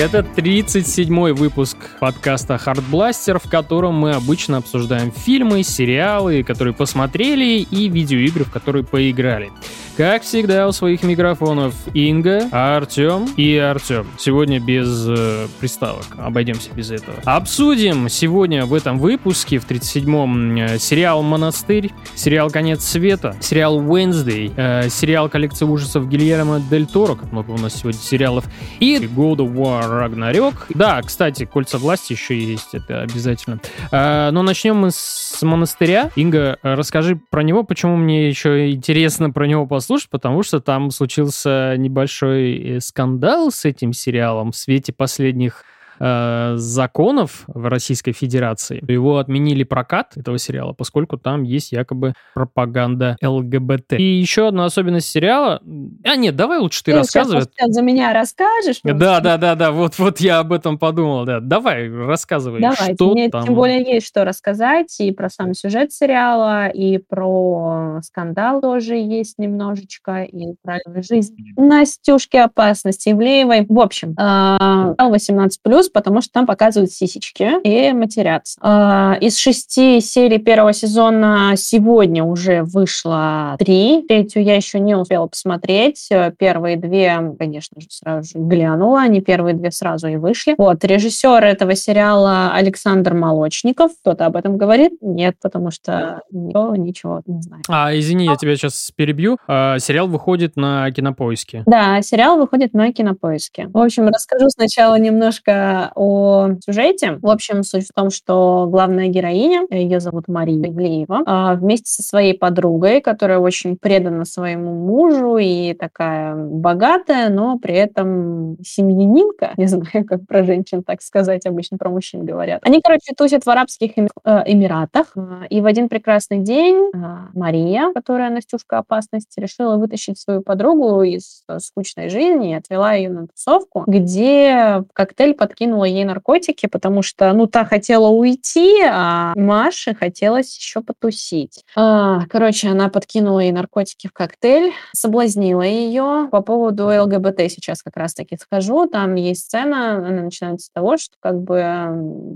Это 37-й выпуск подкаста Hardblaster, в котором мы обычно обсуждаем фильмы, сериалы, которые посмотрели, и видеоигры, в которые поиграли. Как всегда, у своих микрофонов Инга, Артем и Артем. Сегодня без э, приставок, обойдемся без этого. Обсудим сегодня в этом выпуске, в 37-м, э, сериал «Монастырь», сериал «Конец света», сериал «Wednesday», э, сериал «Коллекция ужасов» Гильермо Дель Торо, как много у нас сегодня сериалов, и God of War Ragnarok. Да, кстати, «Кольца власти» еще есть, это обязательно. Э, но начнем мы с «Монастыря». Инга, э, расскажи про него, почему мне еще интересно про него послушать послушать, потому что там случился небольшой э, скандал с этим сериалом в свете последних э, законов в Российской Федерации. Его отменили прокат этого сериала, поскольку там есть якобы пропаганда ЛГБТ. И еще одна особенность сериала... А нет, давай лучше ты, ты рассказывай. Сейчас за меня расскажешь? Да, да, да, да, вот, вот я об этом подумал, да. Давай, рассказывай, Давай, что мне там... тем более есть что рассказать и про сам сюжет сериала, и про скандал тоже есть немножечко, и про жизнь Настюшки опасности Ивлеевой. В общем, 18+, э, потому что там показывают сисечки и матерятся. А, из шести серий первого сезона сегодня уже вышло три. Третью я еще не успела посмотреть. Первые две, конечно же, сразу же глянула. Они первые две сразу и вышли. Вот, режиссер этого сериала Александр Молочников. Кто-то об этом говорит? Нет, потому что никто ничего не знает. А, извини, я тебя сейчас перебью. А, сериал выходит на Кинопоиске. Да, сериал выходит на Кинопоиске. В общем, расскажу сначала немножко о сюжете. В общем, суть в том, что главная героиня, ее зовут Мария Ивлеева, а, вместе со своей подругой, которая очень предана своему мужу и такая богатая, но при этом семьянинка, не знаю, как про женщин так сказать, обычно про мужчин говорят. Они, короче, тусят в Арабских э, Эмиратах, а, и в один прекрасный день а, Мария, которая Настюшка опасности, решила вытащить свою подругу из э, скучной жизни и отвела ее на тусовку, где коктейль подкинул подкинула ей наркотики, потому что, ну, та хотела уйти, а Маше хотелось еще потусить. А, короче, она подкинула ей наркотики в коктейль, соблазнила ее. По поводу ЛГБТ сейчас как раз-таки скажу. Там есть сцена, она начинается с того, что как бы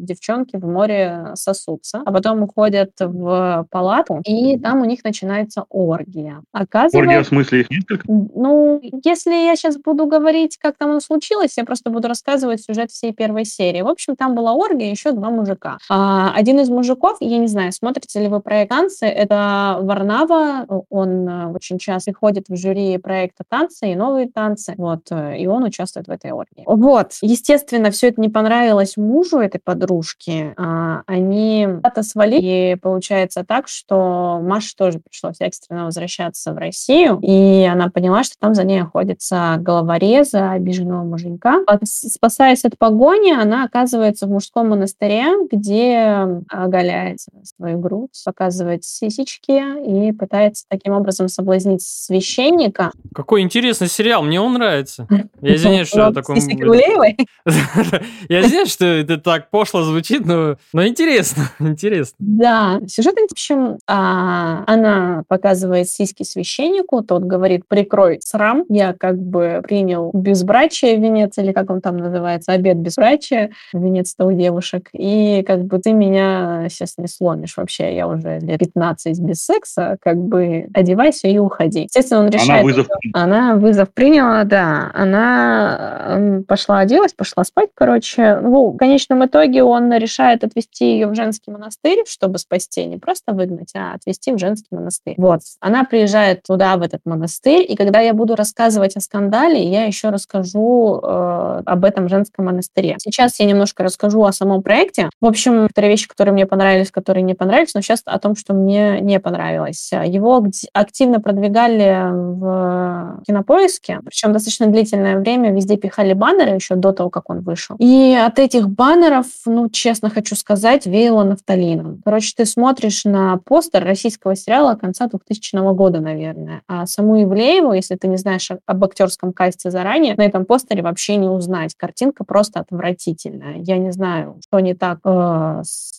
девчонки в море сосутся, а потом уходят в палату, и там у них начинается оргия. Оказывается, оргия в смысле их несколько? Ну, если я сейчас буду говорить, как там оно случилось, я просто буду рассказывать сюжет всей первой серии. В общем, там была оргия, еще два мужика. А, один из мужиков, я не знаю, смотрите ли вы проект «Танцы», это Варнава, он э, очень часто приходит в жюри проекта «Танцы» и «Новые танцы», вот, э, и он участвует в этой оргии. Вот, естественно, все это не понравилось мужу этой подружки, а, они это свалили, и получается так, что Маше тоже пришлось экстренно возвращаться в Россию, и она поняла, что там за ней охотится головореза, обиженного муженька. Спасаясь от погони, Японии она оказывается в мужском монастыре, где оголяет свою грудь, показывает сисечки и пытается таким образом соблазнить священника. Какой интересный сериал, мне он нравится. Я извиняюсь, что я таком... Я извиняюсь, что это так пошло звучит, но, но интересно, интересно. Да, сюжет, в общем, а, она показывает сиськи священнику, тот говорит, прикрой срам, я как бы принял безбрачие венец, или как он там называется, обед безбрачия, врача, венец-то у девушек, и как бы ты меня сейчас не сломишь вообще, я уже лет 15 без секса, как бы одевайся и уходи. Естественно, он решает... Она вызов, она вызов приняла, да. Она пошла оделась, пошла спать, короче. Ну, в конечном итоге он решает отвезти ее в женский монастырь, чтобы спасти, не просто выгнать, а отвезти в женский монастырь. Вот. Она приезжает туда, в этот монастырь, и когда я буду рассказывать о скандале, я еще расскажу э, об этом женском монастыре. Сейчас я немножко расскажу о самом проекте. В общем, некоторые вещи, которые мне понравились, которые не понравились, но сейчас о том, что мне не понравилось. Его активно продвигали в кинопоиске, причем достаточно длительное время везде пихали баннеры еще до того, как он вышел. И от этих баннеров, ну, честно хочу сказать, веяло нафталином. Короче, ты смотришь на постер российского сериала конца 2000 года, наверное, а саму Ивлееву, если ты не знаешь об актерском касте заранее, на этом постере вообще не узнать. Картинка просто от отвратительная. Я не знаю, что не так э, с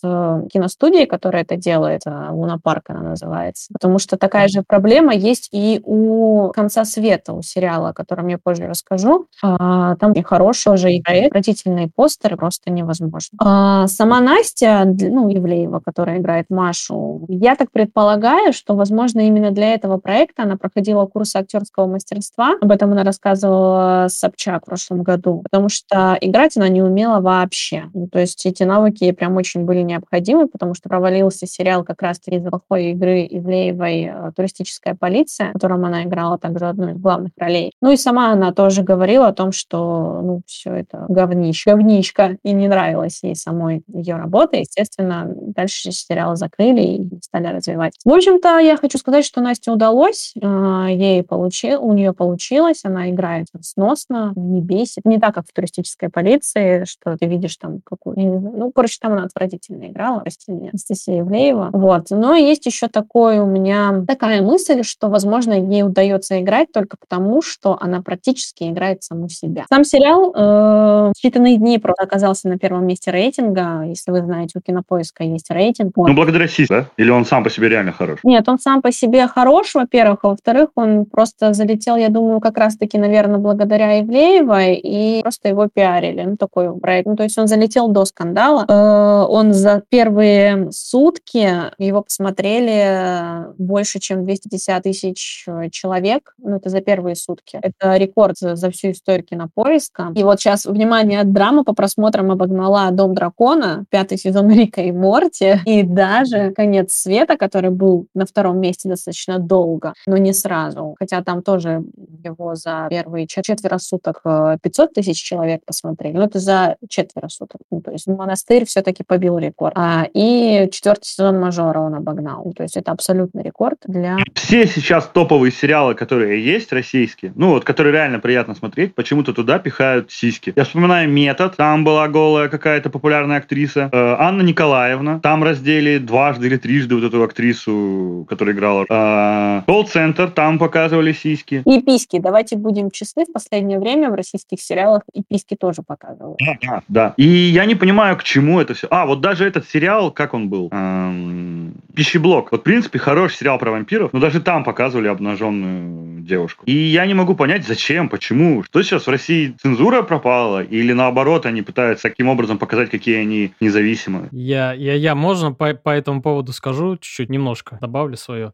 киностудией, которая это делает, э, Лунапарк она называется, потому что такая же проблема есть и у «Конца света», у сериала, о котором я позже расскажу. А, там хороший уже и отвратительные постеры, просто невозможно. А, сама Настя, ну, Ивлеева, которая играет Машу, я так предполагаю, что, возможно, именно для этого проекта она проходила курсы актерского мастерства. Об этом она рассказывала Собчак в прошлом году, потому что играть она не умела вообще. Ну, то есть эти навыки ей прям очень были необходимы, потому что провалился сериал как раз-таки из плохой игры Ивлеевой э, «Туристическая полиция», в котором она играла также одну из главных ролей. Ну и сама она тоже говорила о том, что ну, все это говнищ, говничка, и не нравилась ей самой ее работа. Естественно, дальше сериал закрыли и стали развивать. В общем-то, я хочу сказать, что Насте удалось, э, ей получил, у нее получилось, она играет сносно, не бесит. Не так, как в туристической полиции, что ты видишь там какую Ну, короче, там она отвратительно играла, прости меня, Анастасия Ивлеева. Вот. Но есть еще такой у меня такая мысль, что, возможно, ей удается играть только потому, что она практически играет саму себя. Сам сериал э, считанные дни просто оказался на первом месте рейтинга. Если вы знаете, у Кинопоиска есть рейтинг. Ну, благодаря Сиси, да? Или он сам по себе реально хорош? Нет, он сам по себе хорош, во-первых, а во-вторых, он просто залетел, я думаю, как раз-таки, наверное, благодаря Ивлеевой, и просто его пиарили. Ну, такой проект. Ну, то есть он залетел до скандала. Э, он за первые сутки его посмотрели больше, чем 250 тысяч человек. Ну, это за первые сутки. Это рекорд за всю историю кинопоиска. И вот сейчас, внимание, драма по просмотрам обогнала «Дом дракона», пятый сезон Рика и Морти, и даже «Конец света», который был на втором месте достаточно долго, но не сразу. Хотя там тоже его за первые четверо суток 500 э, тысяч человек посмотрели. Ну, это за четверо суток. Ну, то есть монастырь все-таки побил рекорд. А, и четвертый сезон Мажора он обогнал. Ну, то есть это абсолютный рекорд для... Все сейчас топовые сериалы, которые есть, российские, ну вот, которые реально приятно смотреть, почему-то туда пихают сиськи. Я вспоминаю «Метод», там была голая какая-то популярная актриса. Э, Анна Николаевна, там раздели дважды или трижды вот эту актрису, которая играла. Э, Колл-центр, там показывали сиськи. И письки. Давайте будем честны, в последнее время в российских сериалах и письки тоже показывают. Да, да, да. И я не понимаю, к чему это все. А, вот даже этот сериал, как он был? Эм, Пищеблок. Вот, в принципе, хороший сериал про вампиров, но даже там показывали обнаженную девушку. И я не могу понять, зачем, почему. Что сейчас в России цензура пропала? Или наоборот, они пытаются таким образом показать, какие они независимые? Я, я, я можно по, по этому поводу скажу чуть-чуть, немножко добавлю свое.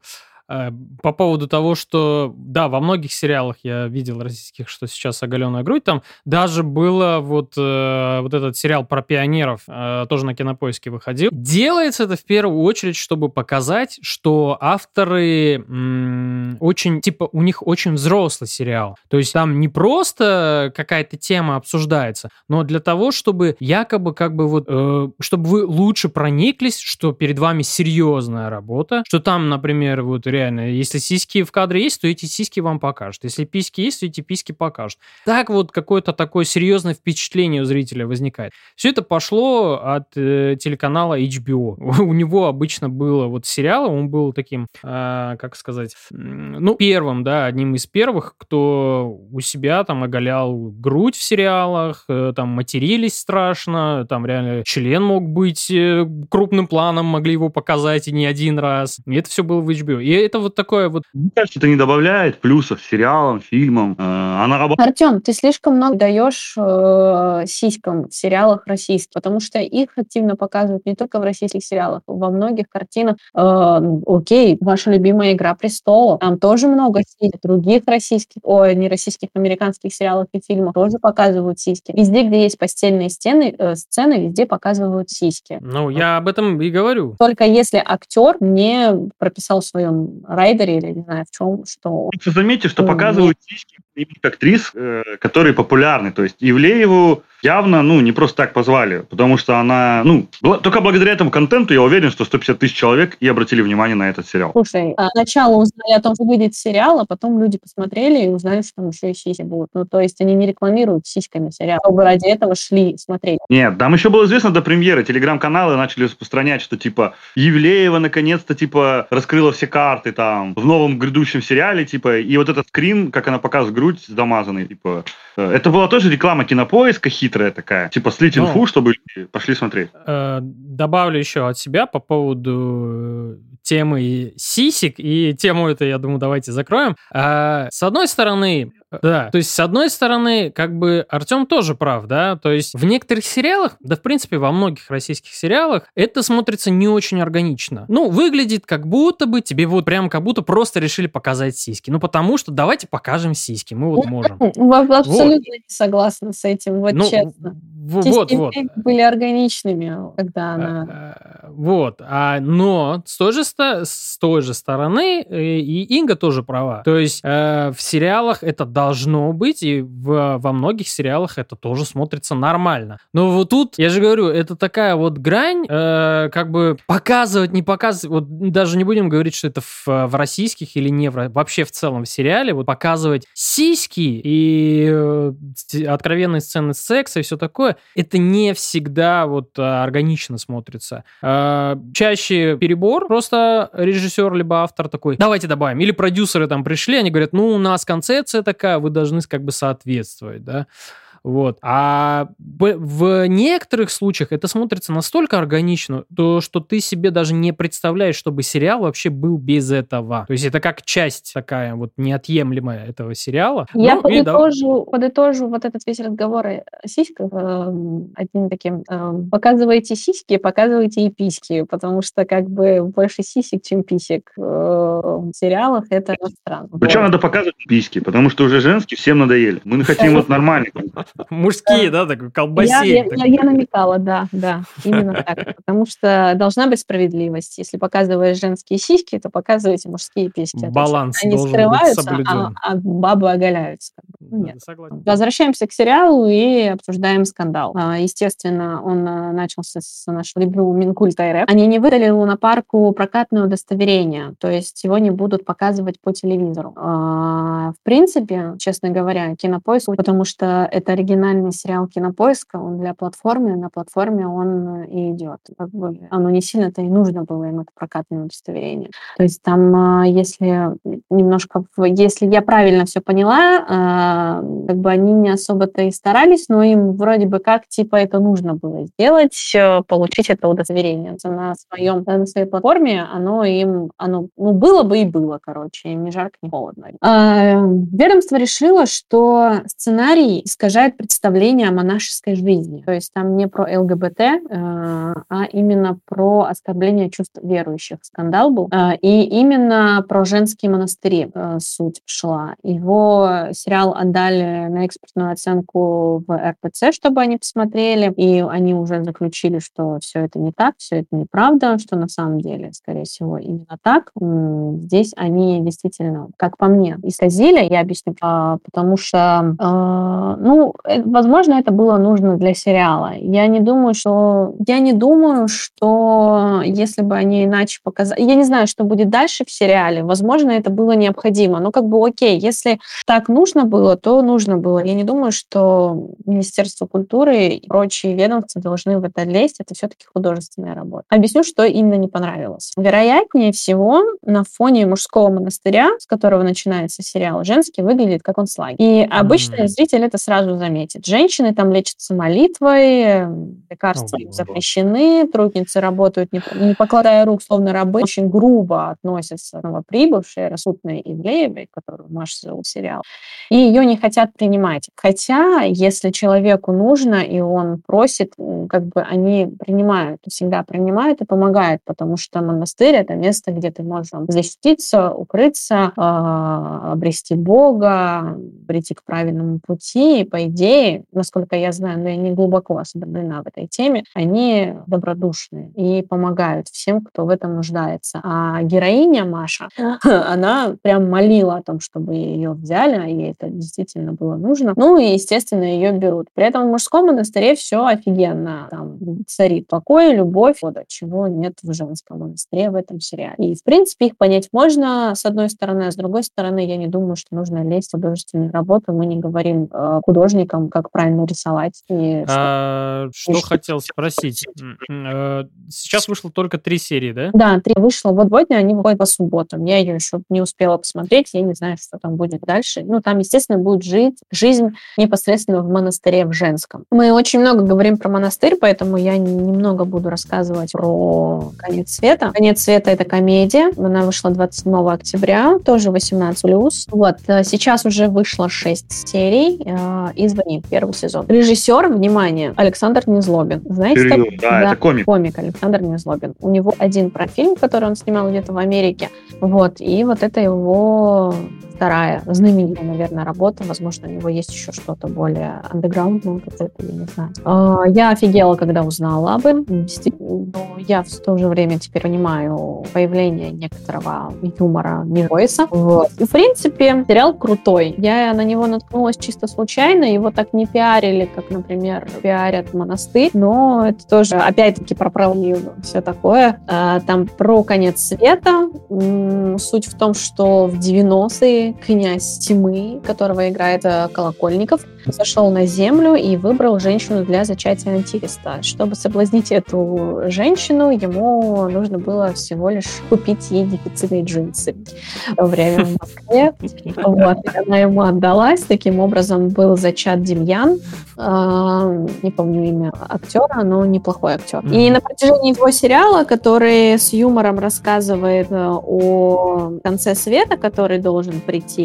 Э, по поводу того, что, да, во многих сериалах я видел российских, что сейчас оголенная грудь, там даже было вот, э, вот этот сериал про пионеров, э, тоже на Кинопоиске выходил. Делается это в первую очередь, чтобы показать, что авторы м- очень, типа, у них очень взрослый сериал. То есть там не просто какая-то тема обсуждается, но для того, чтобы якобы как бы вот, э, чтобы вы лучше прониклись, что перед вами серьезная работа, что там, например, вот реально реально. Если сиськи в кадре есть, то эти сиськи вам покажут. Если письки есть, то эти письки покажут. Так вот какое-то такое серьезное впечатление у зрителя возникает. Все это пошло от э, телеканала HBO. у него обычно было вот сериалы, он был таким, э, как сказать, ну, первым, да, одним из первых, кто у себя там оголял грудь в сериалах, э, там матерились страшно, там реально член мог быть э, крупным планом, могли его показать и не один раз. И это все было в HBO. И это вот такое вот... Мне кажется, это не добавляет плюсов сериалам, фильмам. Э, она работает... Артем, ты слишком много даешь э, сиськам в сериалах российских, потому что их активно показывают не только в российских сериалах, во многих картинах. Э, окей, ваша любимая «Игра престолов», там тоже много сисек. Других российских, ой, не российских, американских сериалах и фильмах тоже показывают сиськи. Везде, где есть постельные стены, э, сцены, везде показывают сиськи. Ну, я об этом и говорю. Только если актер не прописал в своем райдере или не знаю в чем, что... Заметьте, что показывают сиськи актрис, э, которые популярны. То есть Ивлееву явно, ну, не просто так позвали, потому что она, ну, только благодаря этому контенту я уверен, что 150 тысяч человек и обратили внимание на этот сериал. Слушай, а сначала узнали о том, что выйдет сериал, а потом люди посмотрели и узнали, что там еще и сиськи будут. Ну, то есть они не рекламируют сиськами сериал, чтобы ради этого шли смотреть. Нет, там еще было известно до премьеры, телеграм-каналы начали распространять, что, типа, Евлеева наконец-то, типа, раскрыла все карты там в новом грядущем сериале, типа, и вот этот скрин, как она показывает грудь замазанной, типа. Э, это была тоже реклама кинопоиска хитрая такая, типа слить инфу, Ну. чтобы пошли смотреть. Э, добавлю еще от себя по поводу э, темы сисек, и тему это, я думаю, давайте закроем. А, с одной стороны, да, то есть с одной стороны, как бы Артем тоже прав, да, то есть в некоторых сериалах, да, в принципе, во многих российских сериалах это смотрится не очень органично. Ну, выглядит как будто бы тебе вот прям как будто просто решили показать сиськи. Ну, потому что давайте покажем сиськи, мы вот можем. В- Абсолютно не согласна с этим, вот Ну, честно. Вот, вот. были органичными, когда она... Э, Вот, а, но с той же, с той же стороны э, и Инга тоже права. То есть э, в сериалах это должно быть, и в- во многих сериалах это тоже смотрится нормально. Но вот тут, я же говорю, это такая вот грань, э, как бы показывать, не показывать, вот даже не будем говорить, что это в, в российских или не в, вообще в целом в сериале, вот показывать сиськи и э, откровенные сцены секса и все такое, это не всегда вот а, органично смотрится. А, Чаще перебор, просто режиссер либо автор такой, давайте добавим. Или продюсеры там пришли, они говорят, ну, у нас концепция такая, вы должны как бы соответствовать, да. Вот. А в некоторых случаях это смотрится настолько органично, то, что ты себе даже не представляешь, чтобы сериал вообще был без этого. То есть это как часть такая вот неотъемлемая этого сериала. Я Ну, и да- подытожу, подытожу вот этот весь разговор о сиськах эм, одним таким. эм, Показывайте сиськи, показывайте и письки, потому что как бы больше сисек, чем писек э, в сериалах, это странно. Причем Вот. надо показывать письки, потому что уже женские всем надоели. Мы хотим вот нормальных. Мужские, да, такой Я, колбасей. я- намекала, да, да, именно так. Потому что должна быть справедливость. Если показываешь женские сиськи, то показывайте мужские письки. А Баланс Они скрываются, а, а бабы оголяются. Нет. Возвращаемся к сериалу и обсуждаем скандал. А, Естественно, он начался с нашего любимого Минкульта РФ. Они не выдали лунопарку прокатное удостоверение, то есть его не будут показывать по телевизору. В принципе, честно говоря, Кинопоиск, потому что это оригинальный сериал Кинопоиска, он для платформы, на платформе он и идет. Как бы оно не сильно-то и нужно было им это прокатное удостоверение. То есть там, а, если немножко, если я правильно все поняла, а, как бы они не особо-то и старались, но им вроде бы как типа это нужно было сделать, э, получить это удостоверение на своем на своей платформе, оно им, оно, ну было бы и было, короче, им ни жарко, ни холодно. Ведомство решило, что сценарий искажает представление о монашеской жизни, то есть там не про ЛГБТ, э, а именно про оскорбление чувств верующих. Скандал был. А, И именно про женские монастыри э, суть шла. Его сериал отдали на экспертную оценку в РПЦ, чтобы они посмотрели, и они уже заключили, что все это не так, все это неправда, что на самом деле, скорее всего, именно так. Здесь они действительно, как по мне, исказили, я объясню, а, потому что, ну, э, возможно, это было нужно для сериала. Я не думаю, что... Я не думаю, что если бы они иначе показали... Я не знаю, что будет дальше в сериале. Возможно, это было необходимо. Но как бы окей, если так нужно было, то нужно было. Я не думаю, что Министерство культуры и прочие ведомства должны в это лезть. Это все-таки художественная работа. Объясню, что именно не понравилось. Вероятнее всего, на фоне мужского монастыря, с которого начинается сериал, женский выглядит как он слайд. И обычный Мгм. зритель это сразу заметит. Женщины там лечатся молитвой, лекарства О, запрещены, трудницы работают не, не покладая рук, словно рабы, очень грубо относятся к новоприбывшей Расутной Ивлеевой, которую Маша зовут сериал, и ее не хотят принимать. Хотя, если человеку нужно, и он просит, как бы они принимают, всегда принимают и помогают, потому что монастырь — это место, где ты можешь защититься, укрыться, а, обрести Бога, прийти к правильному пути. И, по идее, насколько я знаю, но я не глубоко осведомлена в этой теме, они добродушные и помогают всем, кто в этом нуждается. А героиня Маша, она прям молила о том, чтобы ее взяли, а ей это действительно было нужно. Ну и, естественно, ее берут. При этом в мужском монастыре все офигенно. Там царит покой, любовь, вот чего нет в женском монастыре в этом сериале. И, в принципе, их понять можно, с одной стороны, а с другой стороны, я не думаю, что нужно лезть в художественную работу. Мы не говорим э, художник художником, как правильно рисовать. И А, что что- хотел спросить? Э, Сейчас вышло только три серии, да? Да, три вышло. Вот сегодня они выходят по субботам. Я ее еще не успела посмотреть, я не знаю, что там будет дальше. Ну, там, естественно, будет жить жизнь непосредственно в монастыре в женском. Мы очень много говорим про монастырь, поэтому я немного буду рассказывать про «Конец света». «Конец света» — это комедия. Она вышла 27 октября, тоже 18+. Вот. э, Сейчас уже вышло 6 серий э, и «Звони», первый сезон. Режиссер, внимание, Александр Незлобин. Знаете, Серьезно, такой? да, это комик. комик Александр Незлобин. У него один профильм, который он снимал где-то в Америке. Вот. И вот это его вторая знаменитая, наверное, работа. Возможно, у него есть еще что-то более андеграундное, вот это, я не знаю. А, Я офигела, когда узнала об этом. Но я в то же время теперь понимаю появление некоторого юмора Нижойса. Вот. И, в принципе, сериал крутой. Я на него наткнулась чисто случайно. Его так не пиарили, как, например, пиарят монастырь. Но это тоже, опять-таки, про правду все такое. А, Там про конец света. Суть в том, что в 90-е князь тьмы, которого играет э, Колокольников, сошел на землю и выбрал женщину для зачатия антихриста. Чтобы соблазнить эту женщину, ему нужно было всего лишь купить ей дефицитные джинсы в то время в Москве. Вот, и она ему отдалась. Таким образом был зачат Демьян. А, Не помню имя актера, но неплохой актер. И на протяжении всего сериала, который с юмором рассказывает э, о конце света, который должен прийти,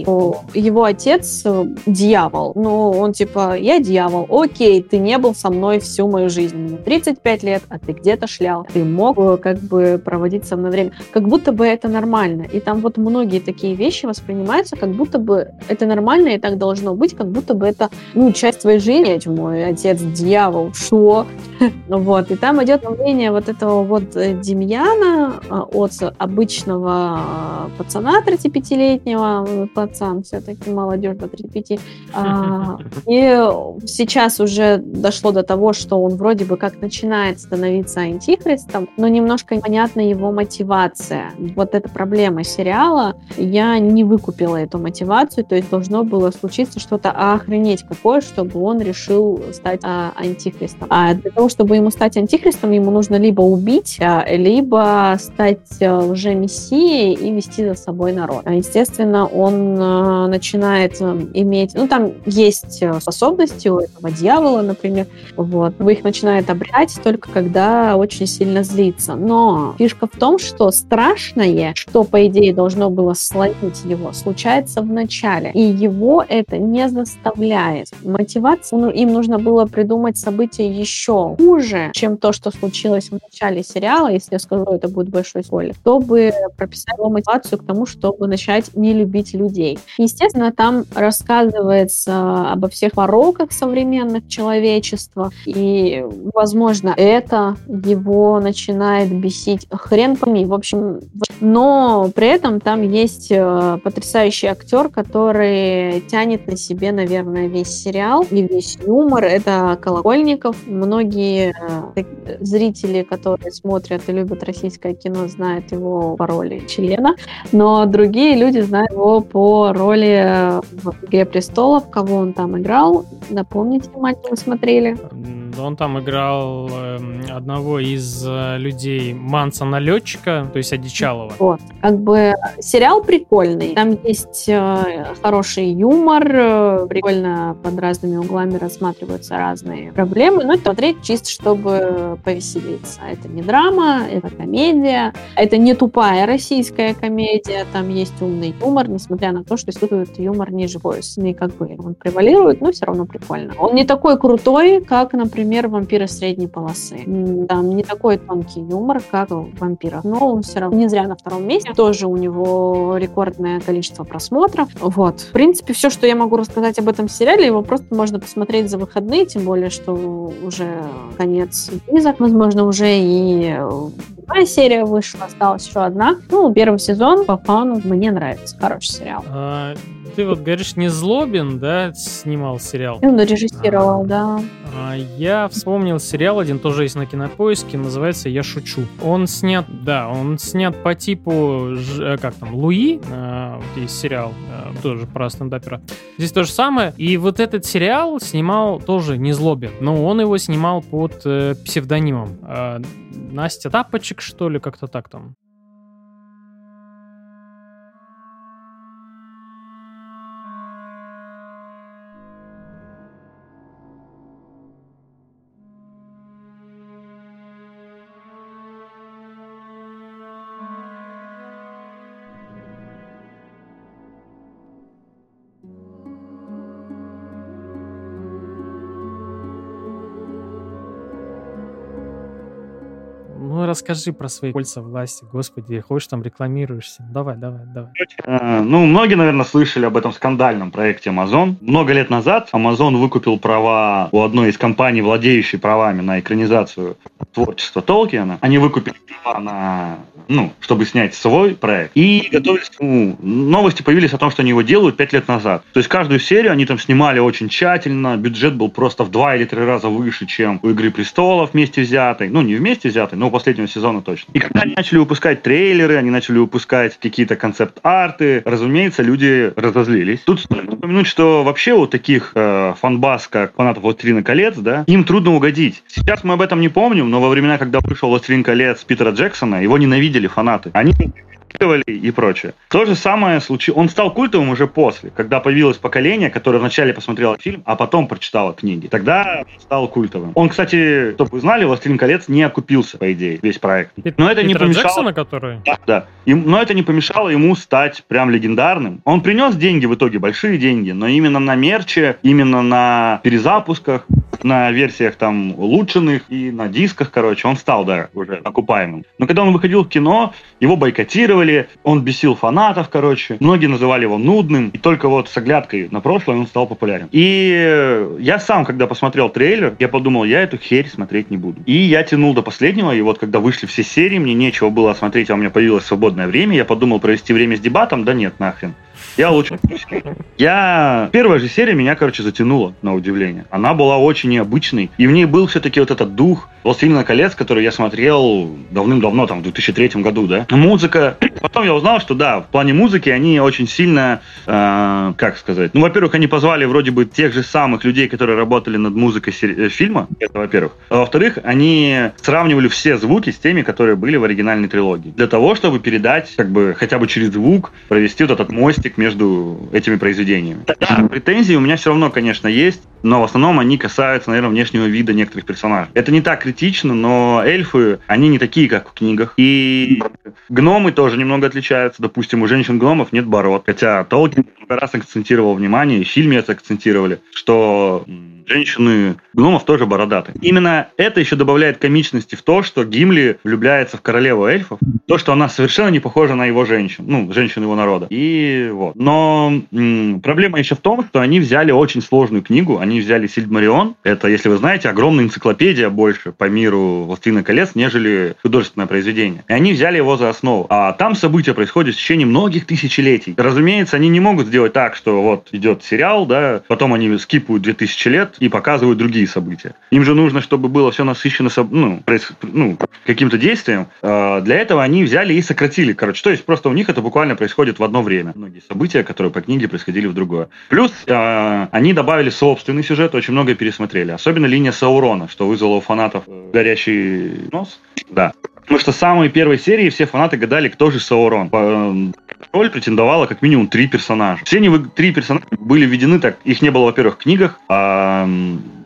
его отец э, дьявол. Ну, он типа, я дьявол, окей, ты не был со мной всю мою жизнь. Мне 35 лет, а ты где-то шлял. Ты мог э, как бы проводить со мной время. Как будто бы это нормально. И там вот многие такие вещи воспринимаются, как будто бы это нормально и так должно быть, как будто бы это, ну, часть твоей жизни. Мой отец дьявол, что? Вот, и там идет мнение вот этого вот э, Демьяна а, от обычного пацана 35-летнего, э, пацан все-таки молодежь до 35, а, и сейчас уже дошло до того, что он вроде бы как начинает становиться антихристом, но немножко непонятна его мотивация. Вот эта проблема сериала. Я не выкупила эту мотивацию, то есть должно было случиться что-то охренеть какое, чтобы он решил стать а, антихристом. А для того, чтобы ему стать антихристом, ему нужно либо убить, а, либо стать уже мессией и вести за собой народ. Естественно, он а, начинает иметь... Ну, там есть способности у этого дьявола, например. Вот. Вы их начинает обрять только когда очень сильно злится. Но фишка в том, что страшное, что, по идее, должно было сломить его, случается в начале. И его это не заставляет. Мотивация, ну, им нужно было придумать события еще хуже, чем то, что случилось в начале сериала, если я скажу, это будет большой спойлер, чтобы прописать его мотивацию к тому, чтобы начать не любить людей. Естественно, там рассказывается обо всех пороках современных человечества, и, возможно, это его начинает бесить хрен пойми. В общем, но при этом там есть э, потрясающий актер, который тянет на себе, наверное, весь сериал и весь юмор. Это Колокольников. Многие э, зрители, которые смотрят и любят российское кино, знают его по роли члена, но другие люди знают его по роли э, в «Игре престолов», кого он там играл. Напомните, вы смотрели? Он там играл эм, одного из э, людей Мансона-летчика, то есть Одичалова. Вот. Как бы сериал прикольный. Там есть э, хороший юмор, э, прикольно под разными углами рассматриваются разные проблемы. Ну, это смотреть чисто, чтобы повеселиться. Это не драма, это комедия. Это не тупая российская комедия. Там есть умный юмор, несмотря на то, что испытывает юмор ниже пояса. И как бы он превалирует, но все равно прикольно. Он не такой крутой, как, например, вампиры средней полосы. Там не такой тонкий юмор, как у вампиров. Но он все равно не зря на втором месте. Тоже у него рекордное количество просмотров. Вот. В принципе, все, что я могу рассказать об этом сериале, его просто можно посмотреть за выходные, тем более, что уже конец близок. Возможно, уже и вторая серия вышла, осталась еще одна. Ну, первый сезон по фану мне нравится. Хороший сериал. А, ты вот говоришь, не Злобин, да, снимал сериал? Он режиссировал, А. да. А я вспомнил сериал один, тоже есть на кинопоиске, называется «Я шучу». Он снят, да, он снят по типу, э, как там, Луи, вот есть сериал, э, тоже про стендапера. Здесь то же самое. И вот этот сериал снимал тоже не Злобин, но он его снимал под э, псевдонимом. Э, Настя Тапочек, что ли, как-то так там. Расскажи про свои кольца власти, господи, хочешь там рекламируешься. Давай, давай, давай. Э, Ну, многие, наверное, слышали об этом скандальном проекте Amazon. Много лет назад Amazon выкупил права у одной из компаний, владеющей правами на экранизацию творчества Толкиена. Они выкупили права на, ну, чтобы снять свой проект. И готовились к нему. Новости появились о том, что они его делают пять лет назад. То есть каждую серию они там снимали очень тщательно. Бюджет был просто в два или три раза выше, чем у «Игры престолов» вместе взятой. Ну, не вместе взятой, но у последнего сезона точно. И когда они начали выпускать трейлеры, они начали выпускать какие-то концепт-арты, разумеется, люди разозлились. Тут стоит упомянуть, что вообще у таких э, фанбаз, как фанатов «Властелина колец», да, им трудно угодить. Сейчас мы об этом не помним, но во времена, когда вышел «Властелин колец» Питера Джексона, его ненавидели фанаты. Они и прочее. То же самое случилось. Он стал культовым уже после, когда появилось поколение, которое вначале посмотрело фильм, а потом прочитало книги. Тогда стал культовым. Он, кстати, чтобы вы знали, «Властелин колец» не окупился, по идее, весь проект. Но это не Питера помешало... Джексона, который? Да, да. Им- но это не помешало ему стать прям легендарным. Он принес деньги в итоге, большие деньги, но именно на мерче, именно на перезапусках, на версиях там улучшенных и на дисках, короче, он стал, да, уже окупаемым. Но когда он выходил в кино, его бойкотировали, он бесил фанатов, короче. Многие называли его нудным, и только вот с оглядкой на прошлое он стал популярен. И э, я сам, когда посмотрел трейлер, я подумал, я эту херь смотреть не буду. И я тянул до последнего, и вот когда вышли все серии, мне нечего было смотреть, а у меня появилось свободное время, я подумал провести время с дебатом, да нет, нахрен. Я лучше... Я... Первая же серия меня, короче, затянула, на удивление. Она была очень необычной. И в ней был все-таки вот этот дух «Властелина колец», который я смотрел давным-давно, там, в 2003 году, да. Музыка. Потом я узнал, что, да, в плане музыки они очень сильно, э, как сказать, ну, во-первых, они позвали вроде бы тех же самых людей, которые работали над музыкой сери- э, фильма, это во-первых. А во-вторых, они сравнивали все звуки с теми, которые были в оригинальной трилогии. Для того, чтобы передать, как бы, хотя бы через звук, провести вот этот мостик между этими произведениями. Да, претензии у меня все равно, конечно, есть, но в основном они касаются, наверное, внешнего вида некоторых персонажей. Это не так критично, но эльфы, они не такие, как в книгах. И гномы тоже немного отличаются. Допустим, у женщин-гномов нет бород. Хотя Толкин раз акцентировал внимание, и в фильме это акцентировали, что женщины гномов тоже бородаты. Именно это еще добавляет комичности в то, что Гимли влюбляется в королеву эльфов, то, что она совершенно не похожа на его женщин, ну, женщин его народа. И вот. Но м, проблема еще в том, что они взяли очень сложную книгу, они взяли Сильдмарион, это, если вы знаете, огромная энциклопедия больше по миру «Властелина колец», нежели художественное произведение. И они взяли его за основу. А там события происходят в течение многих тысячелетий. Разумеется, они не могут сделать так, что вот идет сериал, да, потом они скипают 2000 лет и показывают другие события. Им же нужно, чтобы было все насыщено ну, ну, каким-то действием. Э, Для этого они взяли и сократили, короче. То есть просто у них это буквально происходит в одно время. Многие события, которые по книге происходили в другое. Плюс э, они добавили собственный сюжет, очень многое пересмотрели. Особенно линия Саурона, что вызвало у фанатов э, горящий нос. Да. Потому что с самой первой серии все фанаты гадали, кто же Саурон. Роль претендовала как минимум три персонажа. Все они три персонажа были введены так. Их не было, во-первых, в книгах, а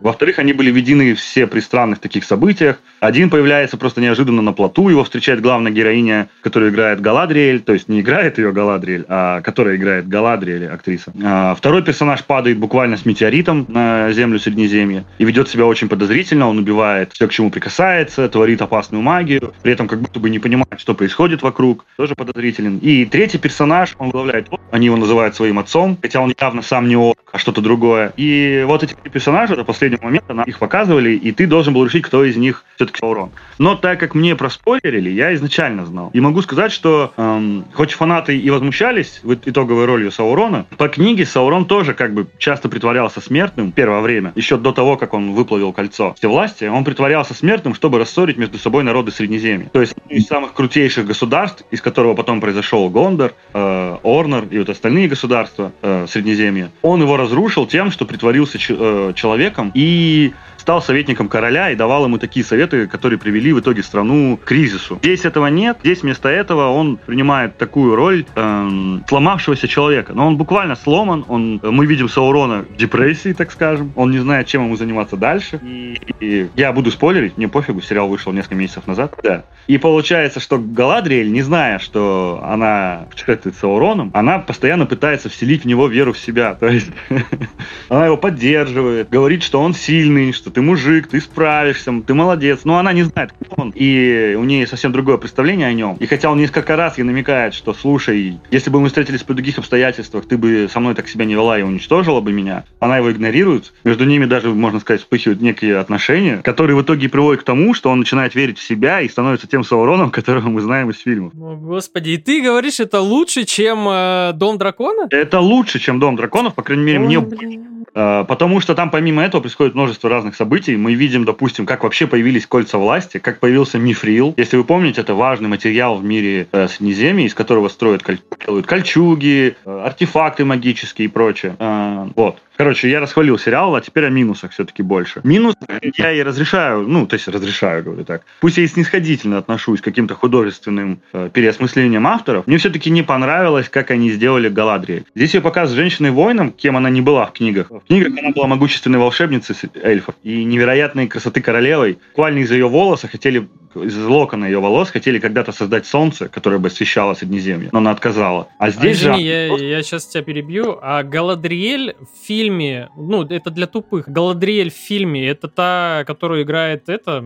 во-вторых, они были введены все при странных таких событиях. Один появляется просто неожиданно на плоту, его встречает главная героиня, которая играет Галадриэль, то есть не играет ее Галадриэль, а которая играет Галадриэль, актриса. А, второй персонаж падает буквально с метеоритом на землю Среднеземья и ведет себя очень подозрительно, он убивает все, к чему прикасается, творит опасную магию, при этом как будто бы не понимает, что происходит вокруг, тоже подозрителен. И третий персонаж, он возглавляет они его называют своим отцом, хотя он явно сам не орк, а что-то другое. И вот эти персонажи до последнего момента нам их показывали, и ты должен был решить, кто из них все-таки Саурон. Но так как мне проспойлерили, я изначально знал. И могу сказать, что эм, хоть фанаты и возмущались итоговой ролью Саурона, по книге Саурон тоже как бы часто притворялся смертным первое время, еще до того, как он выплавил кольцо власти, он притворялся смертным, чтобы рассорить между собой народы Среднеземья. То есть из самых крутейших государств, из которого потом произошел Гондор, э, Орнор и вот остальные государства э, Среднеземья, он его разрушил тем, что притворился ч- э, человеком E стал советником короля и давал ему такие советы, которые привели в итоге страну к кризису. Здесь этого нет. Здесь вместо этого он принимает такую роль эм, сломавшегося человека. Но он буквально сломан. Он, мы видим Саурона в депрессии, так скажем. Он не знает, чем ему заниматься дальше. И, и я буду спойлерить, мне пофигу, сериал вышел несколько месяцев назад. Да. И получается, что Галадриэль, не зная, что она путешествует с Сауроном, она постоянно пытается вселить в него веру в себя. То есть она его поддерживает, говорит, что он сильный, что ты мужик, ты справишься, ты молодец. Но она не знает, кто он, и у нее совсем другое представление о нем. И хотя он несколько раз ей намекает, что, слушай, если бы мы встретились при других обстоятельствах, ты бы со мной так себя не вела и уничтожила бы меня, она его игнорирует. Между ними даже, можно сказать, вспыхивают некие отношения, которые в итоге приводят к тому, что он начинает верить в себя и становится тем Сауроном, которого мы знаем из фильмов. О, господи, и ты говоришь, это лучше, чем э, Дом дракона? Это лучше, чем Дом драконов, по крайней мере, Ой, мне блин. Э, Потому что там помимо этого происходит множество разных событий. Мы видим, допустим, как вообще появились кольца власти, как появился мифрил. Если вы помните, это важный материал в мире э, Среднеземья, из которого строят делают кольчуги, э, артефакты магические и прочее. Э, Вот. Короче, я расхвалил сериал, а теперь о минусах все-таки больше. Минус я и разрешаю, ну, то есть разрешаю, говорю так. Пусть я и снисходительно отношусь к каким-то художественным э, переосмыслениям авторов, мне все-таки не понравилось, как они сделали Галадриэль. Здесь ее показывают женщиной-воином, кем она не была в книгах. В книгах она была могущественной волшебницей эльфов и невероятной красоты королевой. Буквально из-за ее волоса хотели из локона ее волос хотели когда-то создать солнце, которое бы освещало Среднеземье, но она отказала. А А, здесь же... извини, я, я сейчас тебя перебью. А Галадриэль в фильме, ну, это для тупых. Галадриэль в фильме, это та, которую играет это...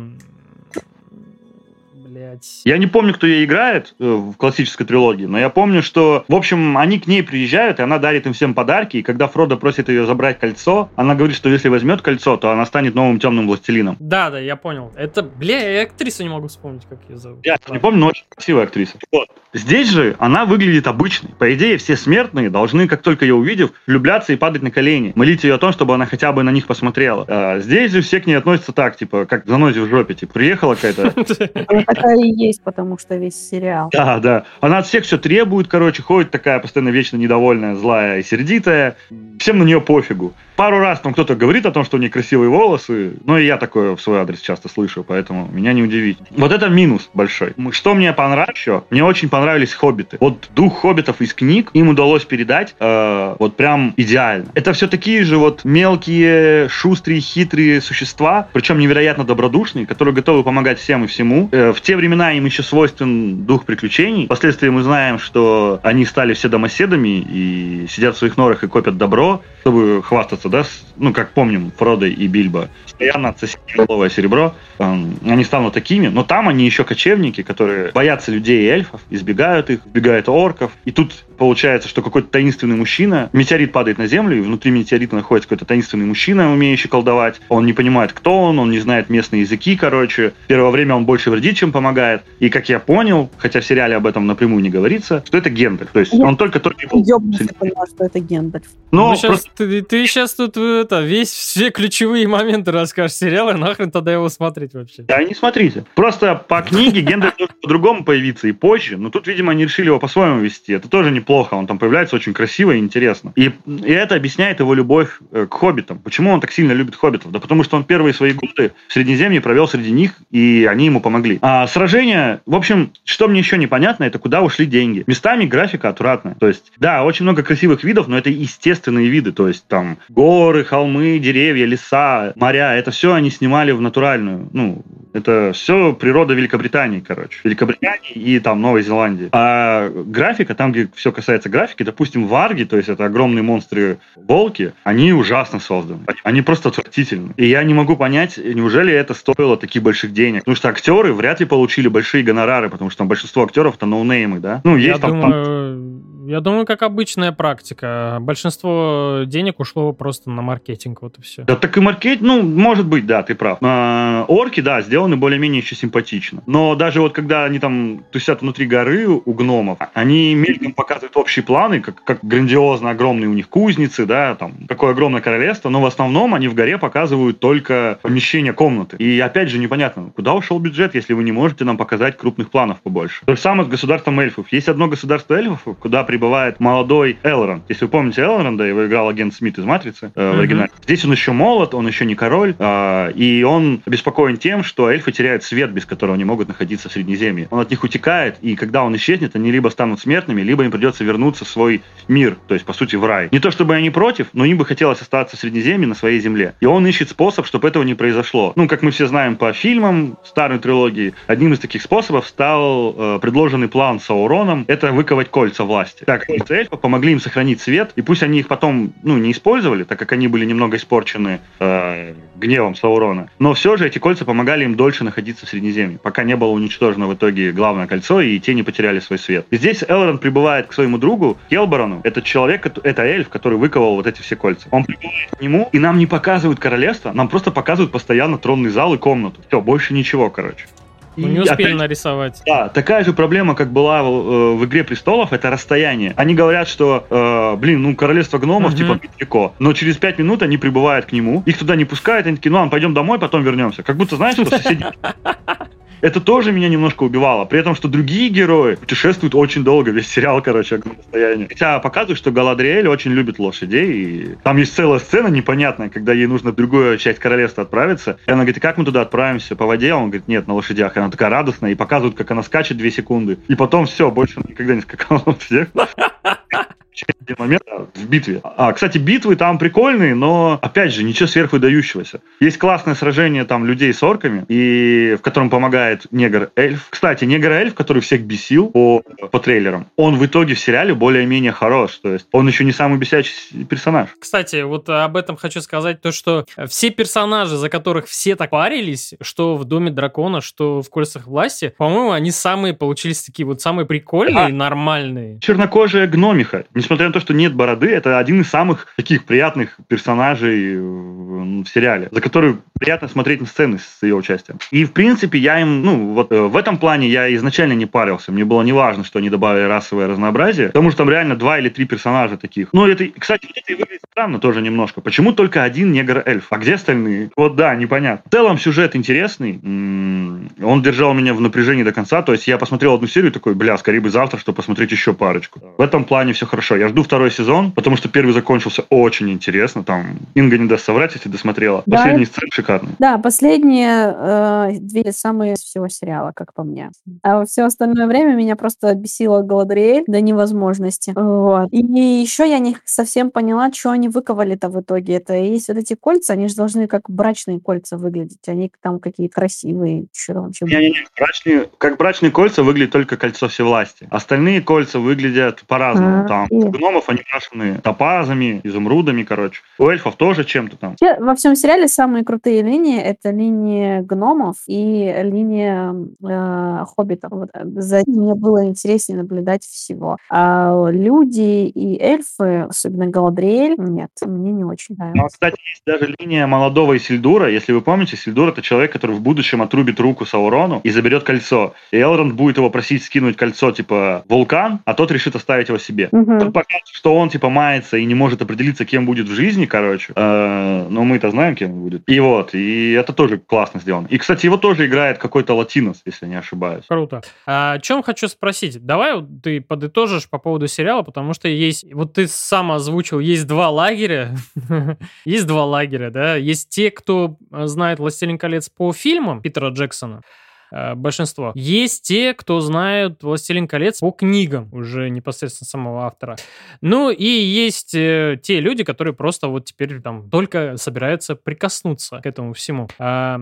м, Блять. Я не помню, кто ей играет э, в классической трилогии, но я помню, что, в общем, они к ней приезжают, и она дарит им всем подарки, и когда Фродо просит ее забрать кольцо, она говорит, что если возьмет кольцо, то она станет новым темным властелином. Да, да, я понял. Это, бля, я актрису не могу вспомнить, как ее зовут. Я не помню, но очень красивая актриса. Вот. Здесь же она выглядит обычной. По идее, все смертные должны, как только ее увидев, влюбляться и падать на колени, молить ее о том, чтобы она хотя бы на них посмотрела. А здесь же все к ней относятся так, типа, как к занозе в жопе. Типа, приехала какая-то и есть, потому что весь сериал. Да, да. Она от всех все требует, короче, ходит такая постоянно вечно недовольная, злая и сердитая. Всем на нее пофигу. Пару раз там кто-то говорит о том, что у нее красивые волосы, но и я такое в свой адрес часто слышу, поэтому меня не удивить. Вот это минус большой. Что мне понравилось еще? Мне очень понравились хоббиты. Вот дух хоббитов из книг им удалось передать э, вот прям идеально. Это все такие же вот мелкие, шустрые, хитрые существа, причем невероятно добродушные, которые готовы помогать всем и всему. Э, в те времена им еще свойствен дух приключений. Впоследствии мы знаем, что они стали все домоседами и сидят в своих норах и копят добро, чтобы хвастаться, да, ну, как помним, Фродо и Бильбо. Постоянно отсосили головое серебро. Эм, Они станут такими, но там они еще кочевники, которые боятся людей и эльфов, избегают их, избегают орков. И тут получается, что какой-то таинственный мужчина, метеорит падает на землю, и внутри метеорита находится какой-то таинственный мужчина, умеющий колдовать. Он не понимает, кто он, он не знает местные языки, короче. Первое время он больше вредит, чем помогает. И как я понял, хотя в сериале об этом напрямую не говорится, что это Гендальф. То есть Я- он только-только... был среди- поняла, что это Гендальф. Но Ну, щас просто ты, ты сейчас тут э, это, весь все ключевые моменты расскажешь сериала, нахрен тогда его смотреть вообще. Да, не смотрите. Просто по книге должен по-другому появиться и позже, но тут, видимо, они решили его по-своему вести. Это тоже неплохо, он там появляется очень красиво и интересно. И, и это объясняет его любовь э, к хоббитам. Почему он так сильно любит хоббитов? Да потому что он первые свои годы в Среднеземье провел среди них, и они ему помогли. А сражение, в общем, что мне еще непонятно, это куда ушли деньги. Местами графика отвратная. То есть, да, очень много красивых видов, но это естественные виды. То есть, там, горы, холмы, деревья, леса, моря. Это все они снимали в натуральную, ну, это все природа Великобритании, короче. Великобритании и там Новой Зеландии. А графика, там, где все касается графики, допустим, варги, то есть это огромные монстры-волки, они ужасно созданы. Они просто отвратительны. И я не могу понять, неужели это стоило таких больших денег. Потому что актеры вряд ли получили большие гонорары, потому что там большинство актеров это ноунеймы, да? Ну, есть Я там, там думаю, Я думаю, как обычная практика. Большинство денег ушло просто на маркетинг, вот и все. Да так и маркетинг, ну, может быть, да, ты прав. А, орки, да, сделаны более-менее еще симпатично. Но даже вот когда они там тусят внутри горы у гномов, они мельком показывают общие планы, как, как грандиозно огромные у них кузницы, да, там, какое огромное королевство, но в основном они в горе показывают только помещение комнаты. И опять же непонятно, куда ушел бюджет, если вы не можете нам показать крупных планов побольше. То же самое с государством эльфов. Есть одно государство эльфов, куда прибывает молодой Элронд. Если вы помните Элронда, его играл агент Смит из «Матрицы» э, в оригинале. Здесь он еще молод, он еще не король, э, и он обеспокоен тем, что эльфы теряют свет, без которого не могут находиться в Среднеземье. Он от них утекает, и когда он исчезнет, они либо станут смертными, либо им придется вернуться в свой мир, то есть, по сути, в рай. Не то чтобы они против, но им бы хотелось остаться в Среднеземье на своей земле. И он ищет способ, чтобы этого не произошло. Ну, как мы все знаем по фильмам старой трилогии, одним из таких способов стал э, предложенный план Сауроном — это выковать кольца власти. Так, кольца эльфа помогли им сохранить свет, и пусть они их потом, ну, не использовали, так как они были немного испорчены э, гневом Саурона, но все же эти кольца помогали им дольше находиться в Среднеземье, пока не было уничтожено в итоге главное кольцо, и те не потеряли свой свет. И здесь Элрон прибывает к своему другу Келборону. Этот человек, это эльф, который выковал вот эти все кольца. Он прибывает к нему, и нам не показывают королевство, нам просто показывают постоянно тронный зал и комнату. Все, больше ничего, короче. Ну, не успели опять, нарисовать. Да, такая же проблема, как была в, в «Игре престолов», это расстояние. Они говорят, что, э, блин, ну, королевство гномов, угу. типа, далеко. Но через пять минут они прибывают к нему, их туда не пускают, они такие, ну, ладно, пойдем домой, потом вернемся. Как будто, знаешь, что соседи... это тоже меня немножко убивало. При этом, что другие герои путешествуют очень долго, весь сериал, короче, огромное расстояние. Хотя показывают, что Галадриэль очень любит лошадей, и там есть целая сцена непонятная, когда ей нужно в другую часть королевства отправиться. И она говорит, как мы туда отправимся? По воде? Он говорит, нет, на лошадях. И она такая радостная, и показывают, как она скачет две секунды. И потом все, больше никогда не скакала на всех один момент в битве. А, кстати, битвы там прикольные, но, опять же, ничего сверхвыдающегося. Есть классное сражение там людей с орками, и в котором помогает негр-эльф. Кстати, негр-эльф, который всех бесил по, по трейлерам, он в итоге в сериале более-менее хорош. То есть он еще не самый бесячий персонаж. Кстати, вот об этом хочу сказать, то, что все персонажи, за которых все так парились, что в Доме Дракона, что в Кольцах Власти, по-моему, они самые получились такие вот самые прикольные, а, нормальные. Чернокожая гномиха. Не несмотря на то, что нет бороды, это один из самых таких приятных персонажей в сериале, за который приятно смотреть на сцены с ее участием. И, в принципе, я им, ну, вот э, в этом плане я изначально не парился. Мне было не важно, что они добавили расовое разнообразие, потому что там реально два или три персонажа таких. Ну, это, кстати, это и выглядит странно тоже немножко. Почему только один негр-эльф? А где остальные? Вот да, непонятно. В целом сюжет интересный. Он держал меня в напряжении до конца. То есть я посмотрел одну серию такой, бля, скорее бы завтра, чтобы посмотреть еще парочку. В этом плане все хорошо хорошо. Я жду второй сезон, потому что первый закончился очень интересно. Там Инга не даст соврать, если досмотрела. Да, Последний сцен шикарный. Да, последние э, две самые всего сериала, как по мне. А все остальное время меня просто бесило Галадриэль до невозможности. Вот. И еще я не совсем поняла, что они выковали-то в итоге. Это есть вот эти кольца, они же должны как брачные кольца выглядеть. Они там какие красивые. Что там вообще не, не, не. Брачные, как брачные кольца выглядит только кольцо всевласти. Остальные кольца выглядят по-разному. А, там у гномов они крашены топазами, изумрудами, короче. У эльфов тоже чем-то там. Во всем сериале самые крутые линии — это линия гномов и линия э, хоббитов. Вот, э, за ними мне было интереснее наблюдать всего. А люди и эльфы, особенно Галадриэль, нет, мне не очень нравится. Ну, кстати, есть даже линия молодого Исильдура. Если вы помните, Исильдур — это человек, который в будущем отрубит руку Саурону и заберет кольцо. И Элронд будет его просить скинуть кольцо, типа, вулкан, а тот решит оставить его себе. Угу показывает, что он, типа, мается и не может определиться, кем будет в жизни, короче. Э, но мы-то знаем, кем он будет. И вот, и это тоже классно сделано. И, кстати, его тоже играет какой-то латинос, если не ошибаюсь. Круто. А, о чем хочу спросить? Давай ты подытожишь по поводу сериала, потому что есть... Вот ты сам озвучил, есть два лагеря. есть два лагеря, да? Есть те, кто знает «Властелин колец» по фильмам Питера Джексона, Э, большинство. Есть те, кто знают «Властелин колец» по книгам уже непосредственно самого автора. Ну и есть э, те люди, которые просто вот теперь там только собираются прикоснуться к этому всему. А,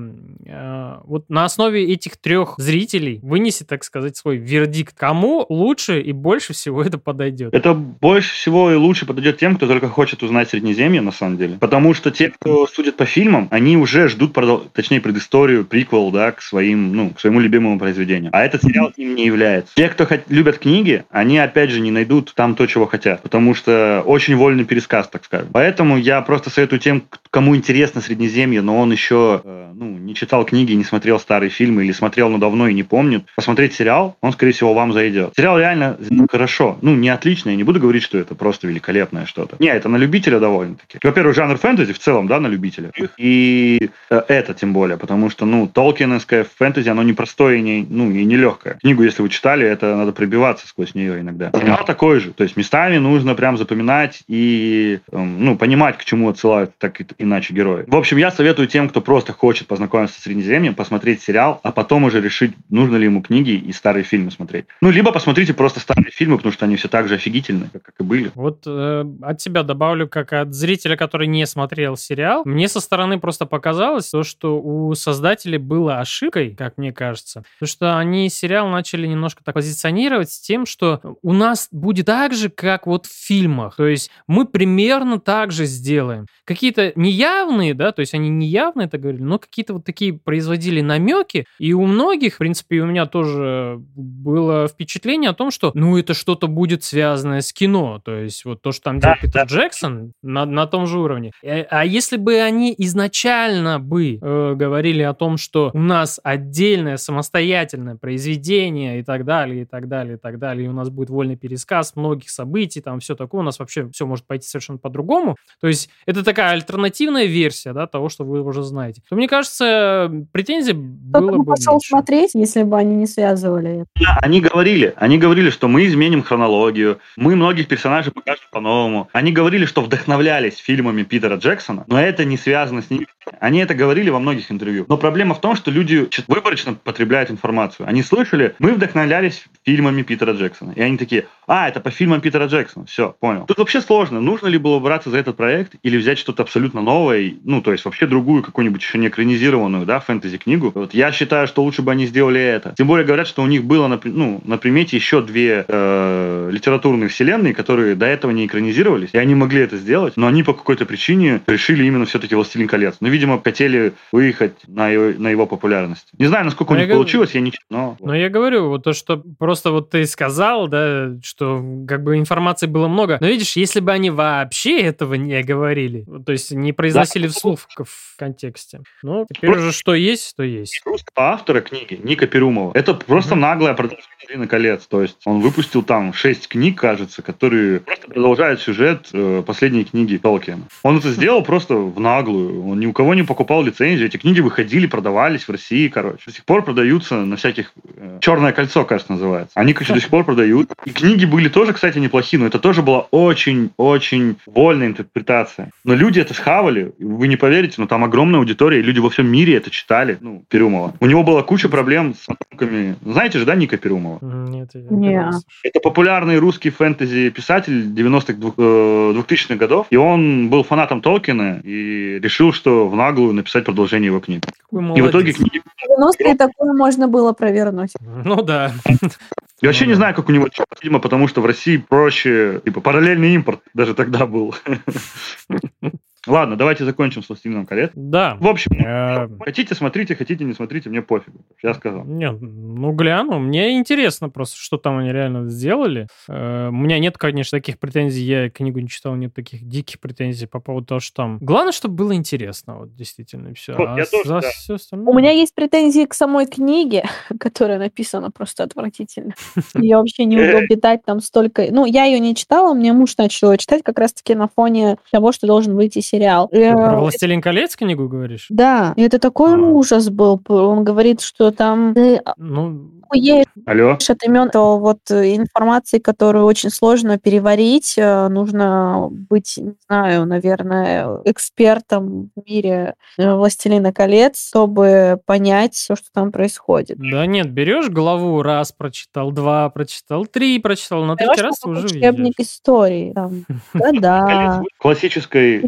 а, вот на основе этих трех зрителей вынести, так сказать, свой вердикт. Кому лучше и больше всего это подойдет? Это больше всего и лучше подойдет тем, кто только хочет узнать Среднеземье, на самом деле. Потому что те, кто судят по фильмам, они уже ждут, точнее, предысторию, приквел, да, к своим, ну, к своему любимому произведению. А этот сериал им не является. Те, кто хот- любят книги, они опять же не найдут там то, чего хотят, потому что очень вольный пересказ, так скажем. Поэтому я просто советую тем, кому интересно Среднеземье, но он еще э, ну, не читал книги, не смотрел старые фильмы или смотрел, но давно и не помнит, посмотреть сериал, он, скорее всего, вам зайдет. Сериал реально ну, хорошо. Ну, не отлично, я не буду говорить, что это просто великолепное что-то. Не, это на любителя довольно-таки. Во-первых, жанр фэнтези в целом, да, на любителя. И э, это тем более, потому что, ну, толкиновское фэнтези, оно непростое и не, ну, и не легкое. Книгу, если вы читали, это надо пробиваться сквозь нее иногда. Сериал такой же. То есть местами нужно прям запоминать и, эм, ну, понимать, к чему отсылают так иначе герои. В общем, я советую тем, кто просто хочет познакомиться с Среднеземьем, посмотреть сериал, а потом уже решить, нужно ли ему книги и старые фильмы смотреть. Ну, либо посмотрите просто старые фильмы, потому что они все так же офигительны, как, как и были. Вот э, от тебя добавлю, как от зрителя, который не смотрел сериал, мне со стороны просто показалось то, что у создателей было ошибкой, как мне кажется, то, что они сериал начали немножко так позиционировать с тем, что у нас будет так же, как вот в фильмах, то есть мы примерно так же сделаем. Какие-то неявные, да, то есть они неявно это говорили, но какие-то вот такие производили намеки, и у многих, в принципе, и у меня тоже было впечатление о том, что, ну, это что-то будет связанное с кино, то есть вот то, что там делал Да, Питер да. Джексон, на, на том же уровне. Э, А если бы они изначально бы э, говорили о том, что у нас отдельное самостоятельное произведение и так далее, и так далее, и так далее, и у нас будет вольный пересказ многих событий, там все такое, у нас вообще все может пойти совершенно по-другому. То есть это такая альтернативная версия, да, того, что вы уже знаете. То мне кажется, претензий Кто было бы бы пошел меньше. смотреть, если бы они не связывали это? Да, они говорили, они говорили, что мы изменим хронологию, мы многих персонажей покажем по-новому. Они говорили, что вдохновлялись фильмами Питера Джексона, но это не связано с ними. Они это говорили во многих интервью. Но проблема в том, что люди выборочно потребляют информацию. Они слышали, мы вдохновлялись фильмами Питера Джексона. И они такие, а, это по фильмам Питера Джексона. Все, понял. Тут вообще сложно, нужно ли было браться за этот проект или взять что-то абсолютно новое, и, ну, то есть вообще другую какую-нибудь еще не экранизированную, да, фэнтези-книгу. Вот я считаю, что лучше бы они сделали это. Тем более говорят, что у них было на, ну, на примете еще две э, литературные вселенные, которые до этого не экранизировались, и они могли это сделать, но они по какой-то причине решили именно все-таки «Властелин колец». Ну, видимо, хотели выехать на его, на его популярность. Не знаю, насколько у Ну, я них говорю- получилось, я не... Но... Но я говорю, вот то, что просто вот ты сказал, да, что как бы информации было много. Но видишь, если бы они вообще этого не говорили, то есть не произносили вслух в, в контексте, ну, теперь уже что есть, то есть. русского автора книги Ника Перумова. Это просто Мгм. наглое продолжение «Властелина колец». То есть он выпустил там шесть книг, кажется, которые просто продолжают сюжет э, последней книги Толкиена. Он это сделал просто в наглую. Он ни у кого не покупал лицензию. Эти книги выходили, продавались в России, короче. До сих пор продаются на всяких... э, «Черное кольцо», кажется, называется. Они, короче, до сих пор продают. И книги были тоже, кстати, неплохие, но это тоже была очень-очень вольная интерпретация. Но люди это схавали, вы не поверите, но там огромная аудитория, и люди во всем мире это читали, ну, Перумова. У него была куча проблем с потомками. Знаете же, да, Ника Перумова? Нет, я Не. слышал. Это популярный русский фэнтези-писатель 90-х, двух- э, 2000-х годов, и он был фанатом Толкина и решил, что в наглую написать продолжение его книг. И в итоге книги... В 90-е такое можно было провернуть. Ну да. Я вообще не знаю, как у него, видимо, потому что в России проще, типа, параллельный импорт даже тогда был. Ладно, давайте закончим с «Властелином колец». Да. В общем, Э, хотите смотрите, хотите не смотрите, мне пофигу. Я сказал. Нет, ну гляну. Мне интересно просто, что там они реально сделали. Э, У меня нет, конечно, таких претензий. Я книгу не читал, нет таких диких претензий по поводу того, что там. Главное, чтобы было интересно, вот действительно, и все. Вот, а я тоже, да. все остальное... У меня есть претензии к самой книге, которая написана просто отвратительно. Ее вообще неудобно читать, там столько... Ну, я ее не читала, мне муж начал ее читать как раз-таки на фоне того, что должен выйти сериал. Ты Э, про «Властелин колец» книгу говоришь? Да, это такой А. ужас был. Он говорит, что там ты Ну, охуеешь Алло? от имен, то вот э, информации, которую очень сложно переварить, э, нужно быть, не знаю, наверное, экспертом в мире э, «Властелина колец», чтобы понять все, что там происходит. да нет, берешь главу, раз прочитал, два прочитал, три прочитал, на третий раз уже учебник видишь. истории. Там, года, Классической.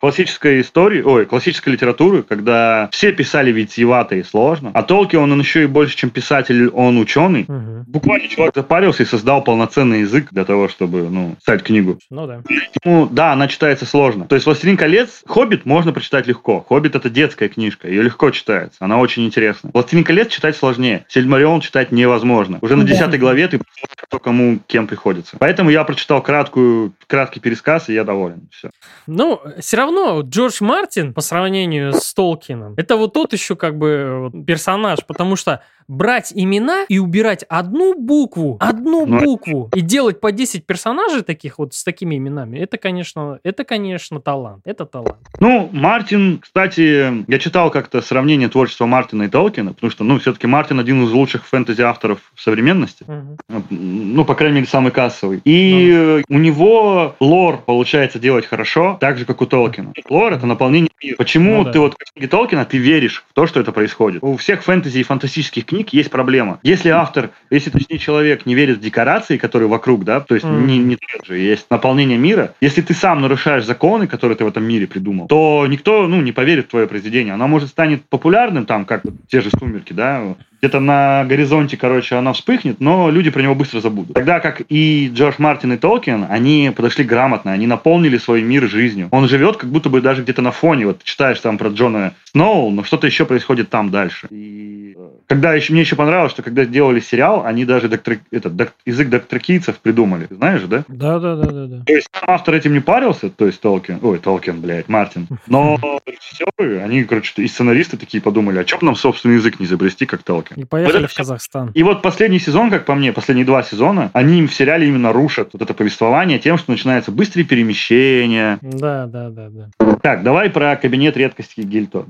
Классической истории, ой, классической литературы, когда все писали витиевато и сложно, а Толкин, он еще и больше, чем писатель, он ученый. Мгм. Буквально человек запарился и создал полноценный язык для того, чтобы, ну, писать книгу. Ну да. Ну, да, она читается сложно. То есть «Властелин колец», «Хоббит» можно прочитать легко. «Хоббит» — это детская книжка, ее легко читается, она очень интересна. «Властелин колец» читать сложнее, «Сильмарион» читать невозможно. Уже на Да. десятой главе ты кто кому кем приходится. Поэтому я прочитал краткую, краткий пересказ, и я доволен. Все. Ну, все равно Джордж Мартин по сравнению с Толкином, это вот тот еще как бы вот персонаж, потому что брать имена и убирать одну букву, одну Ну, букву и делать по 10 персонажей таких вот с такими именами, это, конечно, это, конечно, талант. Это талант. Ну, Мартин, кстати, я читал как-то сравнение творчества Мартина и Толкина, потому что, ну, все-таки Мартин один из лучших фэнтези-авторов современности. Мгм. ну, по крайней мере, самый кассовый. И э, у него лор получается делать хорошо, так же, как у Толкина. Лор — это наполнение мира. Почему Ну да. ты вот в книге Толкина, ты веришь в то, что это происходит? У всех фэнтези и фантастических книг есть проблема. Если автор, если, точнее, человек не верит в декорации, которые вокруг, да, то есть Мгм. не, не же есть наполнение мира, если ты сам нарушаешь законы, которые ты в этом мире придумал, то никто, ну, не поверит в твое произведение. Оно, может, станет популярным, там, как те же «Сумерки», да, где-то на горизонте, короче, она вспыхнет, но люди про него быстро забудут. Тогда как и Джордж Мартин и Толкин, они подошли грамотно, они наполнили свой мир жизнью. Он живет как будто бы даже где-то на фоне. Вот читаешь там про Джона Сноу, но что-то еще происходит там дальше. И э, когда еще, мне еще понравилось, что когда делали сериал, они даже доктор, этот, док- язык доктрикийцев придумали. Знаешь, да? Да, да, да, да, да. То есть сам автор этим не парился, то есть Толкин, ой, Толкин, блядь, Мартин. Но режиссеры, они, короче, и сценаристы такие подумали, а что бы нам собственный язык не изобрести, как Толкин? И поехали Вот это в Казахстан. И вот последний сезон, как по мне, последние два сезона, они в сериале именно рушат вот это повествование тем, что начинаются быстрые перемещения. Да, да, да, да. Так, давай про кабинет редкости Гильто.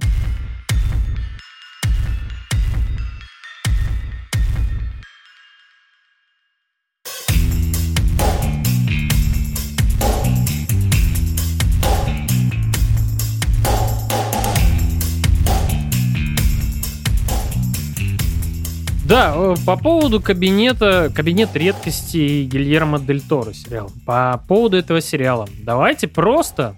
По поводу кабинета, кабинет редкостей Гильермо Дель Торо сериал. По поводу этого сериала. Давайте просто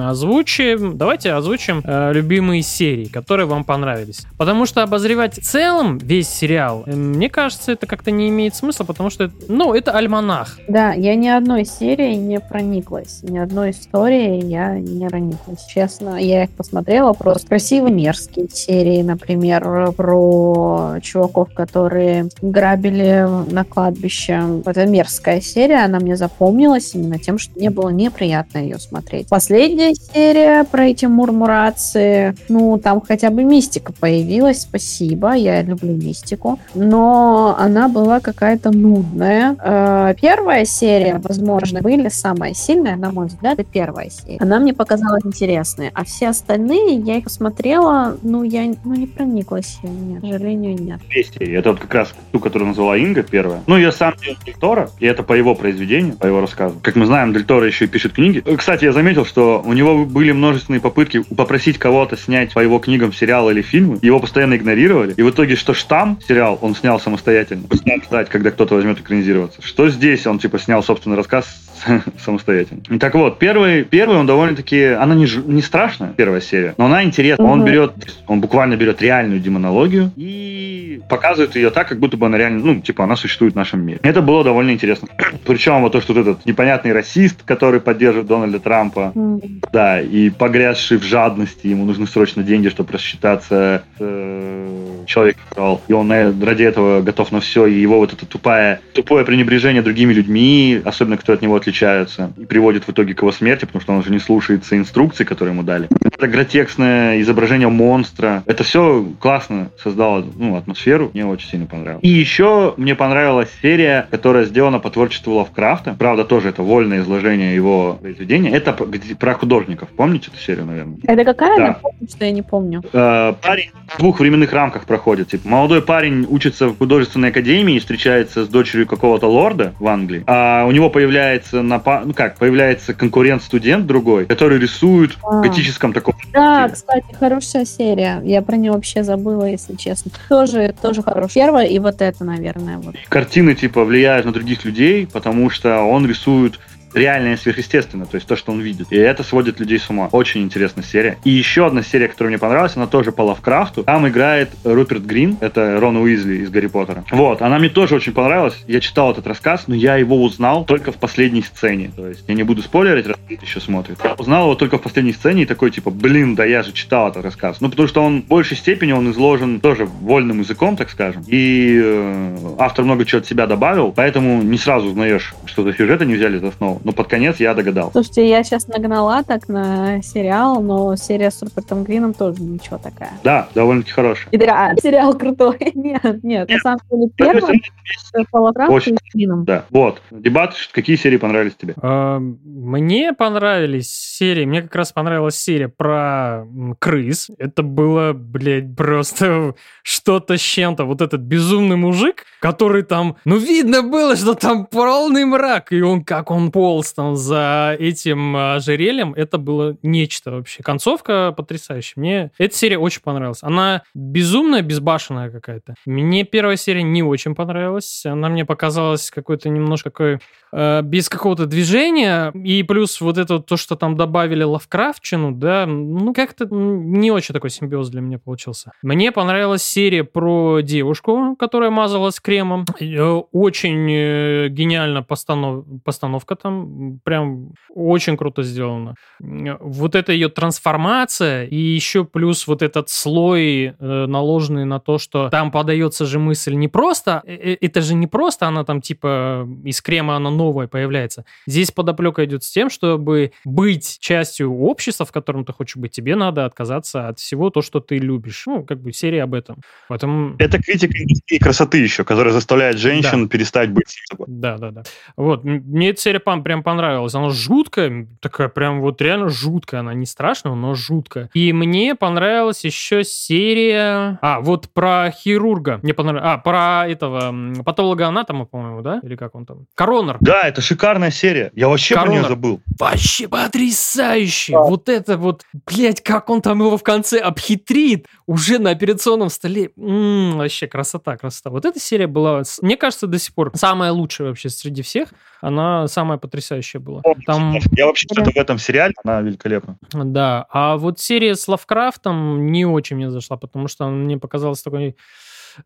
озвучим, давайте озвучим э, любимые серии, которые вам понравились. Потому что обозревать в целом весь сериал, э, мне кажется, это как-то не имеет смысла, потому что, ну, это альманах. Да, я ни одной серии не прониклась, ни одной истории я не прониклась. Честно, я их посмотрела, просто красивые мерзкие серии, например, про чуваков, которые грабили на кладбище. Это мерзкая серия, она мне запомнилась именно тем, что мне было неприятно ее смотреть. Последняя серия про эти мурмурации, ну, там хотя бы мистика появилась, спасибо, я люблю мистику, но она была какая-то нудная. Э, Первая серия, возможно, были самая сильная, на мой взгляд, это первая серия. Она мне показалась интересной, а все остальные, я их посмотрела, ну, я ну, не прониклась, я, нет, к сожалению, нет. Серии. Это вот как раз ту, которую назвала Инга, первая. Ну, я сам делал Дель Торо, и это по его произведению, по его рассказу. Как мы знаем, Дель Торо еще и пишет книги. Кстати, я заметил, что у него были множественные попытки попросить кого-то снять по его книгам сериалы или фильмы. Его постоянно игнорировали. И в итоге, что «Штамм» сериал он снял самостоятельно. Снял ждать, когда кто-то возьмет экранизироваться. Что здесь он, типа, снял собственный рассказ самостоятельно. И Так вот, первый, первый он довольно-таки... Она не, не страшная, первая серия, но она интересна. Он берет, он буквально берет реальную демонологию и показывает ее так, как будто бы она реально, ну, типа, она существует в нашем мире. Это было довольно интересно. Причем вот то, что вот этот непонятный расист, который поддерживает Дональда Трампа, М. да, и погрязший в жадности, ему нужны срочно деньги, чтобы рассчитаться с э, человеком, и он на- ради этого готов на все, и его вот это тупое, тупое пренебрежение другими людьми, особенно кто от него отличаются, и приводит в итоге к его смерти, потому что он уже не слушается инструкций, которые ему дали. Это гротексное изображение монстра. Это все классно создало ну, атмосферу, мне очень сильно понравилось. И еще мне понравилась серия, которая сделана по творчеству Лавкрафта. Правда, тоже это вольное изложение его произведения. Это про художников. Помните эту серию, наверное? Это какая? Да. Напомню, что я не помню. Э, парень в двух временных рамках проходит. Типа, молодой парень учится в художественной академии и встречается с дочерью какого-то лорда в Англии. А у него появляется напа- ну как, появляется конкурент-студент другой, который рисует в А. готическом таком Да, стиле. кстати, хорошая серия. Я про нее вообще забыла, если честно. Тоже, тоже хорошая. Первая и вот это, наверное. Вот. картины типа влияют на других людей, потому что он рисует реальное сверхъестественное, то есть то, что он видит. И это сводит людей с ума. Очень интересная серия. И еще одна серия, которая мне понравилась, она тоже по Лавкрафту. Там играет Руперт Грин, это Рон Уизли из Гарри Поттера. Вот, она мне тоже очень понравилась. Я читал этот рассказ, но я его узнал только в последней сцене. То есть я не буду спойлерить, еще смотрит. Я узнал его только в последней сцене и такой типа, блин, да я же читал этот рассказ. Ну, потому что он в большей степени он изложен тоже вольным языком, так скажем. И э, автор много чего от себя добавил, поэтому не сразу узнаешь, что за сюжеты не взяли за основу. Но под конец я догадал. Слушайте, я сейчас нагнала так на сериал, но серия с Рупертом Грином тоже ничего такая. Да, довольно-таки хорошая. И да, сериал крутой. нет, нет, на самом деле первый и с Грином. Да, вот. Дебат, какие серии понравились тебе? А, мне понравились серии, мне как раз понравилась серия про крыс. Это было, блядь, просто что-то с чем-то. Вот этот безумный мужик, который там, ну, видно было, что там полный мрак, и он, как он полз там за этим ожерельем, это было нечто вообще. Концовка потрясающая. Мне эта серия очень понравилась. Она безумная, безбашенная какая-то. Мне первая серия не очень понравилась. Она мне показалась какой-то немножко такой э, без какого-то движения. И плюс вот это то, что там добавили Лавкрафтчину, да, ну, как-то не очень такой симбиоз для меня получился. Мне понравилась серия про девушку, которая мазалась кремом. Э, очень э, гениально постанов... постановка там. Прям очень круто сделано. Вот эта ее трансформация и еще плюс вот этот слой, э, наложенный на то, что там подается же мысль не просто, это же не просто она там типа из крема она новая появляется. Здесь подоплека идет с тем, чтобы быть частью общества, в котором ты хочешь быть, тебе надо отказаться от всего то, что ты любишь. Ну, как бы серия об этом. Поэтому... Это критика индустрии красоты еще, которая заставляет женщин да. перестать быть собой. Да, да, да. Вот, мне эта серия прям понравилась. Она жуткая, такая прям вот реально жуткая. Она не страшная, но жуткая. И мне понравилась еще серия... А, вот про хирурга. Мне понравилось. А, про этого патолога-анатома, по-моему, да? Или как он там? Коронер. Да, это шикарная серия. Я вообще Коронер. про нее забыл. Вообще потрясающе. Да. Вот это вот, блядь, как он там его в конце обхитрит уже на операционном столе. М-м, вообще красота, красота. Вот эта серия была, мне кажется, до сих пор самая лучшая вообще среди всех. Она самая потрясающая была. Там... Я вообще что-то в этом сериале, она великолепна. Да, а вот серия с Лавкрафтом не очень мне зашла, потому что мне показалась такой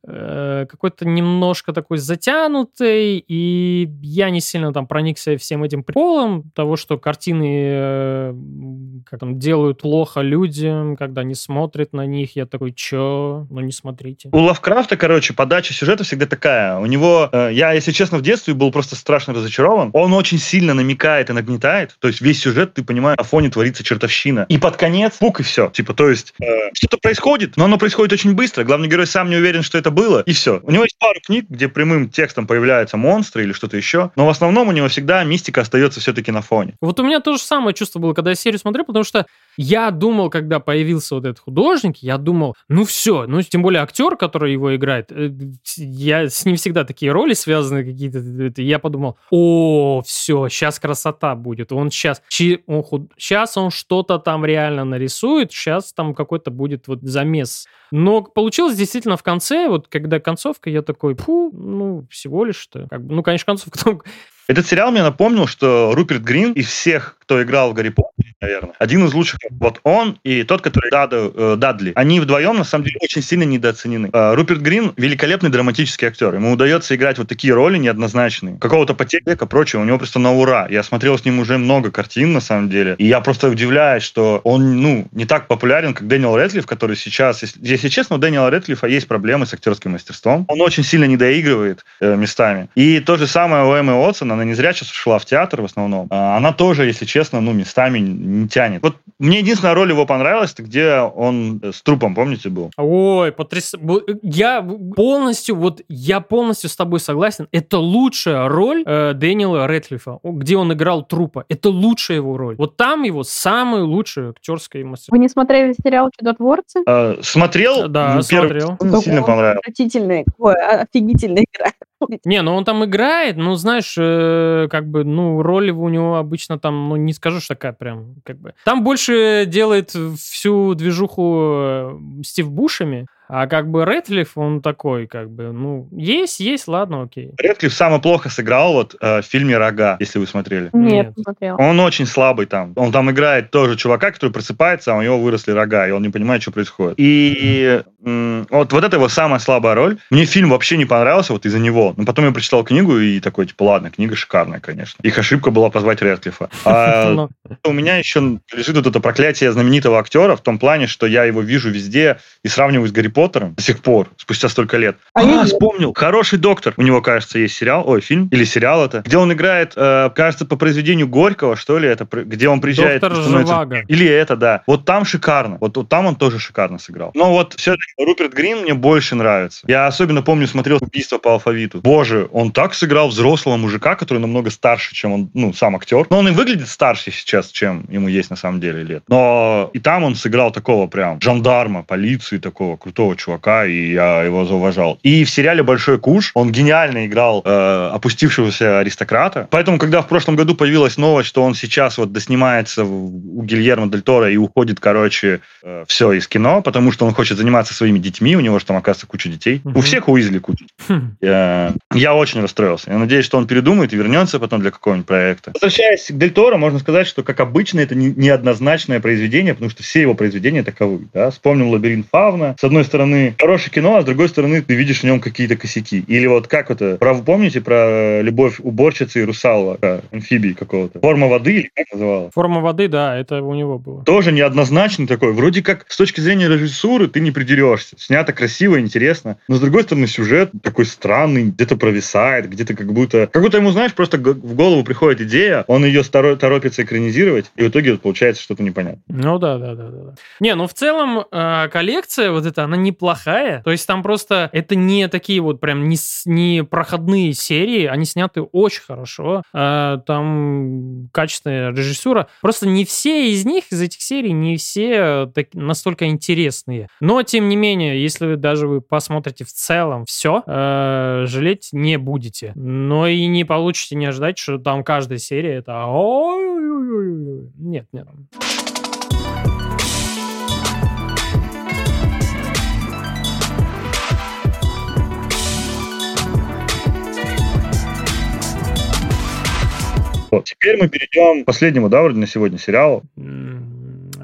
Э, какой-то немножко такой затянутый, и я не сильно там проникся всем этим приколом того, что картины э, как там, делают плохо людям, когда не смотрят на них. Я такой, чё? Ну не смотрите. У Лавкрафта, короче, подача сюжета всегда такая. У него, э, я, если честно, в детстве был просто страшно разочарован. Он очень сильно намекает и нагнетает. То есть весь сюжет, ты понимаешь, на фоне творится чертовщина. И под конец, пук и все. Типа, то есть э, что-то происходит, но оно происходит очень быстро. Главный герой сам не уверен, что это было, и все. У него есть пару книг, где прямым текстом появляются монстры или что-то еще, но в основном у него всегда мистика остается все-таки на фоне. Вот у меня то же самое чувство было, когда я серию смотрел, потому что я думал, когда появился вот этот художник, я думал, ну все, ну тем более актер, который его играет, э, я с ним всегда такие роли связаны какие-то, я подумал, о, все, сейчас красота будет, он сейчас, он худ... сейчас он что-то там реально нарисует, сейчас там какой-то будет вот замес. Но получилось действительно в конце, вот когда концовка, я такой, фу, ну всего лишь-то, как бы, ну конечно концовка этот сериал мне напомнил, что Руперт Грин из всех, кто играл в Гарри Поттере, наверное, один из лучших. Вот он и тот, который Дадо, э, Дадли. Они вдвоем, на самом деле, очень сильно недооценены. Э, Руперт Грин — великолепный драматический актер. Ему удается играть вот такие роли неоднозначные. Какого-то потеряка, прочего. У него просто на ура. Я смотрел с ним уже много картин, на самом деле. И я просто удивляюсь, что он, ну, не так популярен, как Дэниел Рэдклифф, который сейчас... Если, честно, у Дэниела Рэдклиффа есть проблемы с актерским мастерством. Он очень сильно недоигрывает э, местами. И то же самое у Эммы Уотсон она не зря сейчас ушла в театр в основном. А, она тоже, если честно, ну, местами не тянет. Вот мне единственная роль его понравилась, где он с трупом, помните, был? Ой, потрясающе. Я полностью, вот я полностью с тобой согласен. Это лучшая роль э, Дэниела Рэдклиффа, где он играл трупа. Это лучшая его роль. Вот там его самая лучшая актерская мастерство. Вы не смотрели сериал «Чудотворцы»? Э, смотрел. Да, смотрел. Сильно понравился. Отвратительная, ой, офигительная игра. Не, ну он там играет, ну, знаешь, э, как бы, ну, роль у него обычно там, ну, не скажу, что такая прям, как бы. Там больше делает всю движуху э, Стив Бушами, А как бы Рэдклифф, он такой, как бы, ну, есть, есть, ладно, окей. Рэдклифф самое плохо сыграл вот э, в фильме «Рога», если вы смотрели. Нет, Нет. не смотрела. Он очень слабый там. Он там играет тоже чувака, который просыпается, а у него выросли рога, и он не понимает, что происходит. И вот, вот это его самая слабая роль. Мне фильм вообще не понравился вот из-за него. Но потом я прочитал книгу и такой, типа, ладно, книга шикарная, конечно. Их ошибка была позвать Рэдклиффа. А Ну, у меня еще лежит вот это проклятие знаменитого актера в том плане, что я его вижу везде и сравниваю с Гарри Поттером до сих пор, спустя столько лет. А А, я вспомнил. Хороший доктор. У него, кажется, есть сериал, ой, фильм или сериал это, где он играет, э, кажется, по произведению Горького, что ли, это, где он приезжает... Доктор становится- Живаго. Или это, да. Вот там шикарно. Вот, вот там он тоже шикарно сыграл. Но вот все-таки Руперт Грин мне больше нравится. Я особенно помню, смотрел «Убийство по алфавиту». Боже, он так сыграл взрослого мужика, который намного старше, чем он, ну, сам актер. Но он и выглядит старше сейчас, чем ему есть на самом деле лет. Но и там он сыграл такого прям жандарма, полиции, такого крутого чувака, и я его зауважал. И в сериале «Большой куш» он гениально играл э, опустившегося аристократа. Поэтому, когда в прошлом году появилась новость, что он сейчас вот доснимается в- у Гильермо Дель Торо и уходит, короче, все из кино, потому что он хочет заниматься своими детьми, у него же там, оказывается, куча детей. Мгм. У всех Уизли куча. хм. Я, я очень расстроился. Я надеюсь, что он передумает и вернется потом для какого-нибудь проекта. Возвращаясь к Дель Торо, можно сказать, что, как обычно, это не- неоднозначное произведение, потому что все его произведения таковы. Да? Вспомнил «Лабиринт Фавна». С одной стороны, хорошее кино, а с другой стороны, ты видишь в нем какие-то косяки. Или вот как это, про, помните про любовь уборщицы и русала, про амфибии какого-то? Форма воды, или как называла? Форма воды, да, это у него было. тоже неоднозначный такой. Вроде как с точки зрения режиссуры ты не придерешься. Снято красиво, интересно. Но с другой стороны сюжет такой странный, где-то провисает, где-то как будто... Как будто ему, знаешь, просто в голову приходит идея, он ее торопится экранизировать, и в итоге получается что-то непонятное. Ну да, да, да, да. да. Не, ну в целом э, коллекция вот эта, она неплохая. То есть там просто это не такие вот прям не, не проходные серии, они сняты очень хорошо. Э, там качественная режиссура. Просто не все из них, из этих серий, не все так- настолько интересные. Но, тем не менее, если вы даже вы посмотрите в целом все, жалеть не будете. Но и не получите не ожидать, что там каждая серия это... Нет, нет. Вот. Теперь мы перейдем к последнему, да, вроде на сегодня сериалу.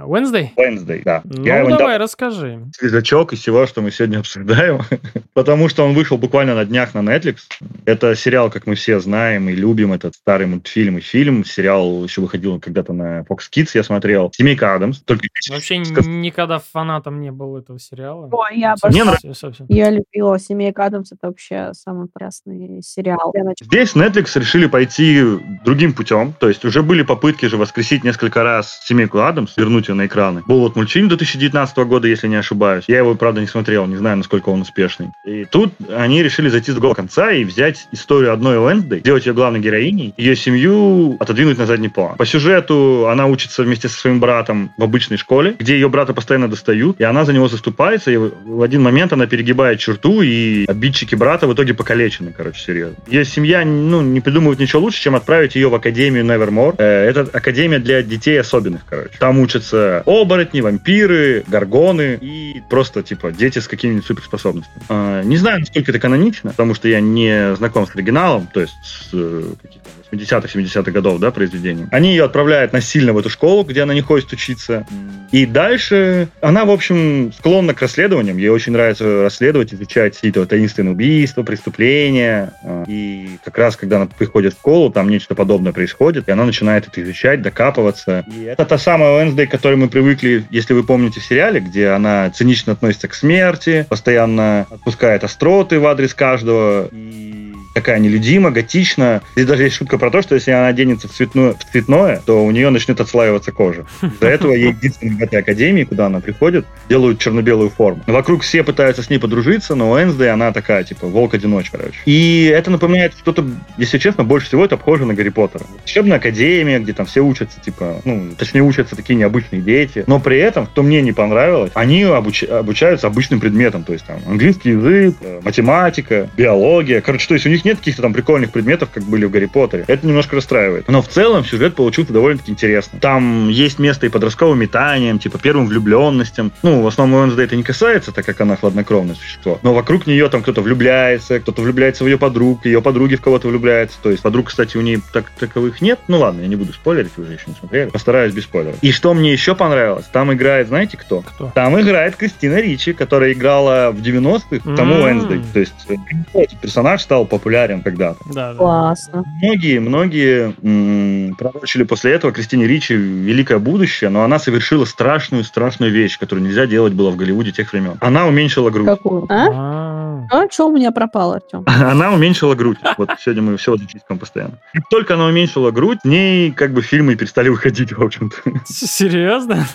Wednesday? Wednesday, да. Ну, Я давай, расскажи. свежачок из всего, что мы сегодня обсуждаем, потому что он вышел буквально на днях на Netflix. Это сериал, как мы все знаем и любим, этот старый мультфильм и фильм. Сериал еще выходил когда-то на Fox Kids, я смотрел. «Семейка Адамс». Только Вообще Сказ- никогда фанатом не был этого сериала. Ой, я Мне обожаю. Я любила «Семейка Адамс». Это вообще самый прекрасный сериал. Здесь Netflix решили пойти другим путем. То есть уже были попытки же воскресить несколько раз «Семейку Адамс», вернуть ее на экраны. Был вот мультфильм 2019 года, если не ошибаюсь. Я его, правда, не смотрел, не знаю, насколько он успешный. И тут они решили зайти с другого конца и взять историю одной Уэнсдей, сделать ее главной героиней, ее семью отодвинуть на задний план. По сюжету она учится вместе со своим братом в обычной школе, где ее брата постоянно достают, и она за него заступается, и в один момент она перегибает черту, и обидчики брата в итоге покалечены, короче, серьезно. Ее семья, ну, не придумывает ничего лучше, чем отправить ее в Академию Nevermore. Э, Это академия для детей особенных, короче. Там учатся оборотни, вампиры, горгоны и просто, типа, дети с какими-нибудь суперспособностями. Э, Не знаю, насколько это канонично, потому что я не знаком с оригиналом, то есть с э, каких-то 80-х, 70-х годов, да, произведением. Они ее отправляют насильно в эту школу, где она не хочет учиться. И дальше она, в общем, склонна к расследованиям. Ей очень нравится расследовать, изучать какие-то таинственные убийства, преступления. А, И как раз, когда она приходит в школу, там нечто подобное происходит, и она начинает это изучать, докапываться. И это та самая Уэнсдей, к которой мы привыкли, если вы помните в сериале, где она цинично относится к смерти, постоянно отпускает остроты в адрес каждого, и такая нелюдима, готична. Здесь даже есть шутка про то, что если она оденется в цветное, в цветное то у нее начнет отслаиваться кожа. Из-за этого ей единственной в этой академии, куда она приходит, делают черно-белую форму. Вокруг все пытаются с ней подружиться, но Уэнсдей, она такая, типа, волк-одиночка, короче. И это напоминает что-то, если честно, больше всего это похоже на Гарри Поттера. Учебная академия, где там все учатся, типа, ну, точнее, учатся такие необычные дети. Но при этом, что мне не понравилось, они обуч- обучаются обычным предметам, то есть там английский язык, э, математика, биология. Короче, то есть у них них нет каких-то там прикольных предметов, как были в Гарри Поттере. Это немножко расстраивает. Но в целом сюжет получился довольно-таки интересный. Там есть место и подростковым метаниям, типа первым влюбленностям. Ну, в основном Уэнсдей это не касается, так как она хладнокровное существо. Но вокруг нее там кто-то влюбляется, кто-то влюбляется в ее подруг, ее подруги в кого-то влюбляются. То есть подруг, кстати, у нее так таковых нет. Ну ладно, я не буду спойлерить, вы уже еще не смотрели. Постараюсь без спойлеров. И что мне еще понравилось, там играет, знаете кто? Кто? Там играет Кристина Ричи, которая играла в 90-х, тому. Уэнсдей. То есть э, персонаж стал популярен когда-то. Да, да. Классно. Многие, многие м, пророчили после этого Кристине Ричи великое будущее, но она совершила страшную, страшную вещь, которую нельзя делать было в Голливуде тех времен. Она уменьшила грудь. Какую? А? А, А что у меня пропало, Артем? Она уменьшила грудь. Вот сегодня мы все зачистим постоянно. Как только она уменьшила грудь, с ней как бы фильмы перестали выходить, в общем-то. Серьезно?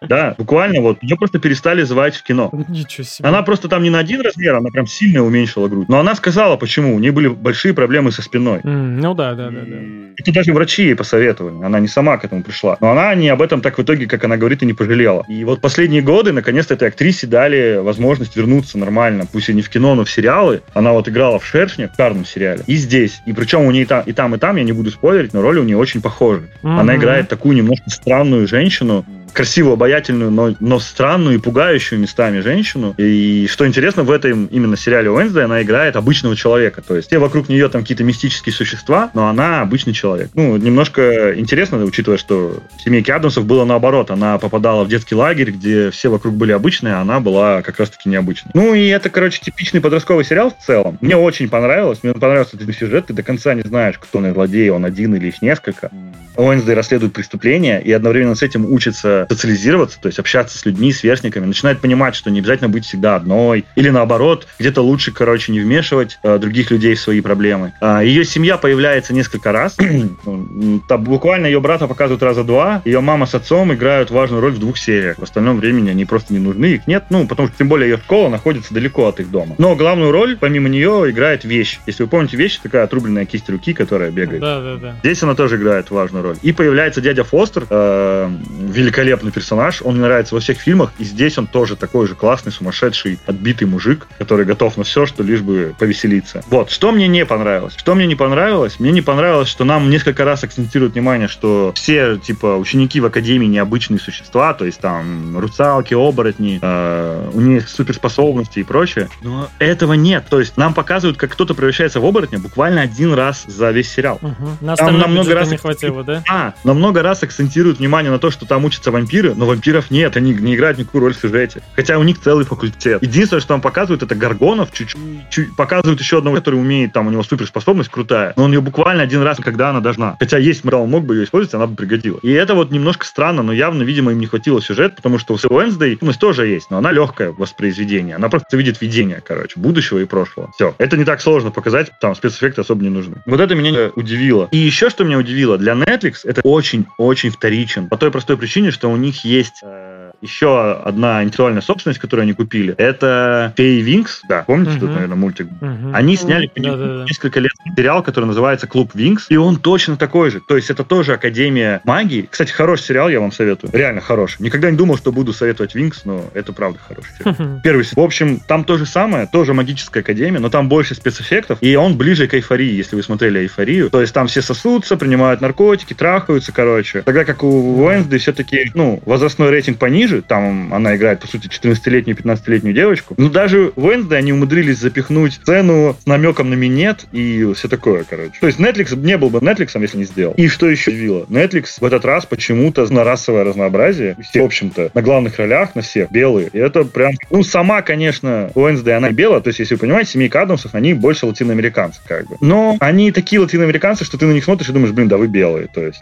Да, буквально вот. Ее просто перестали звать в кино. Ничего себе. Она просто там не на один размер, она прям сильно уменьшила грудь. Но она сказала, почему. У нее были большие проблемы со спиной. М, Ну да, да, да, да. И Это даже врачи ей посоветовали. Она не сама к этому пришла. Но она не об этом так в итоге, как она говорит, и не пожалела. И вот последние годы, наконец-то, этой актрисе дали возможность вернуться нормально. Пусть и не в кино, но в сериалы. Она вот играла в «Шершне», в карном сериале. И здесь. И причем у нее и там, и там, и там, я не буду спойлерить, но роли у нее очень похожи. Она Мгм. играет такую немножко странную женщину, красивую, обаятельную, но, но странную и пугающую местами женщину. И что интересно, в этом именно сериале Уэнсдей она играет обычного человека. То есть все вокруг нее там какие-то мистические существа, но она обычный человек. Ну, немножко интересно, учитывая, что в семейке Адамсов было наоборот. Она попадала в детский лагерь, где все вокруг были обычные, а она была как раз-таки необычной. Ну, и это, короче, типичный подростковый сериал в целом. Мне очень понравилось. Мне понравился этот сюжет. Ты до конца не знаешь, кто на злодей, он один или их несколько. Уэнсдей расследует преступления и одновременно с этим учится социализироваться, то есть общаться с людьми, сверстниками, начинает понимать, что не обязательно быть всегда одной, или наоборот, где-то лучше, короче, не вмешивать э, других людей в свои проблемы. А, ее семья появляется несколько раз. Там буквально ее брата показывают раза два, ее мама с отцом играют важную роль в двух сериях. В остальном времени они просто не нужны, их нет, ну, потому что тем более ее школа находится далеко от их дома. Но главную роль, помимо нее, играет вещь. Если вы помните, вещь такая отрубленная кисть руки, которая бегает. Да, да, да. Здесь она тоже играет важную роль. И появляется дядя Фостер, э, великолепный персонаж. Он мне нравится во всех фильмах. И здесь он тоже такой же классный, сумасшедший, отбитый мужик, который готов на все, что лишь бы повеселиться. Вот, что мне не понравилось. Что мне не понравилось? Мне не понравилось, что нам несколько раз акцентируют внимание, что все, типа, ученики в Академии необычные существа, то есть там русалки, оборотни, э, у них суперспособности и прочее. Но этого нет. То есть нам показывают, как кто-то превращается в оборотня буквально один раз за весь сериал. Мгм. На остальное намного раз не хватило, да? А, но много раз акцентируют внимание на то, что там учатся вампиры, но вампиров нет, они не играют никакую роль в сюжете. Хотя у них целый факультет. Единственное, что там показывают, это Гаргонов, чуть-чуть. чуть- показывают еще одного, который умеет, там у него суперспособность крутая, но он ее буквально один раз, когда она должна. Хотя есть морал, мог бы ее использовать, она бы пригодилась. И это вот немножко странно, но явно, видимо, им не хватило сюжет, потому что у Сэл Уэнсдей тоже есть, но она легкое воспроизведение. Она просто видит видение, короче, будущего и прошлого. Все. Это не так сложно показать, там спецэффекты особо не нужны. Вот это меня удивило. И еще что меня удивило, для Netflix это очень-очень вторичен. По той простой причине, что у них есть э, еще одна интеллектуальная собственность, которую они купили. Это Фей Винкс. Да, помните, Мгм. тут, наверное, мультик Мгм. они сняли по нему Да-да-да. несколько лет сериал, который называется «Клуб Винкс», и он точно такой же. То есть это тоже Академия магии. Кстати, хороший сериал, я вам советую. Реально хороший. Никогда не думал, что буду советовать Винкс, но это правда хороший сериал. Первый сезон. В общем, там то же самое, тоже магическая академия, но там больше спецэффектов, и он ближе к эйфории, если вы смотрели эйфорию. То есть там все сосутся, принимают наркотики, трахаются, короче. Тогда как у Уэнсды все-таки, ну, возрастной рейтинг пониже, там она играет, по сути, 14-летнюю, 15-летнюю девочку. Но даже в Уэнсды они умудрились запихнуть сцену с намеком на минет и все такое, короче. То есть Netflix не был бы Netflix, если не сделал. И что еще удивило? Netflix в этот раз почему-то на расовое разнообразие. Все, в общем-то, на главных ролях, на всех, белые. И это прям... Ну, сама, конечно, Уэнсдей, она белая. То есть, если вы понимаете, семейка Адамсов, они больше латиноамериканцы, как бы. Но они такие латиноамериканцы, что ты на них смотришь и думаешь, блин, да вы белые. То есть,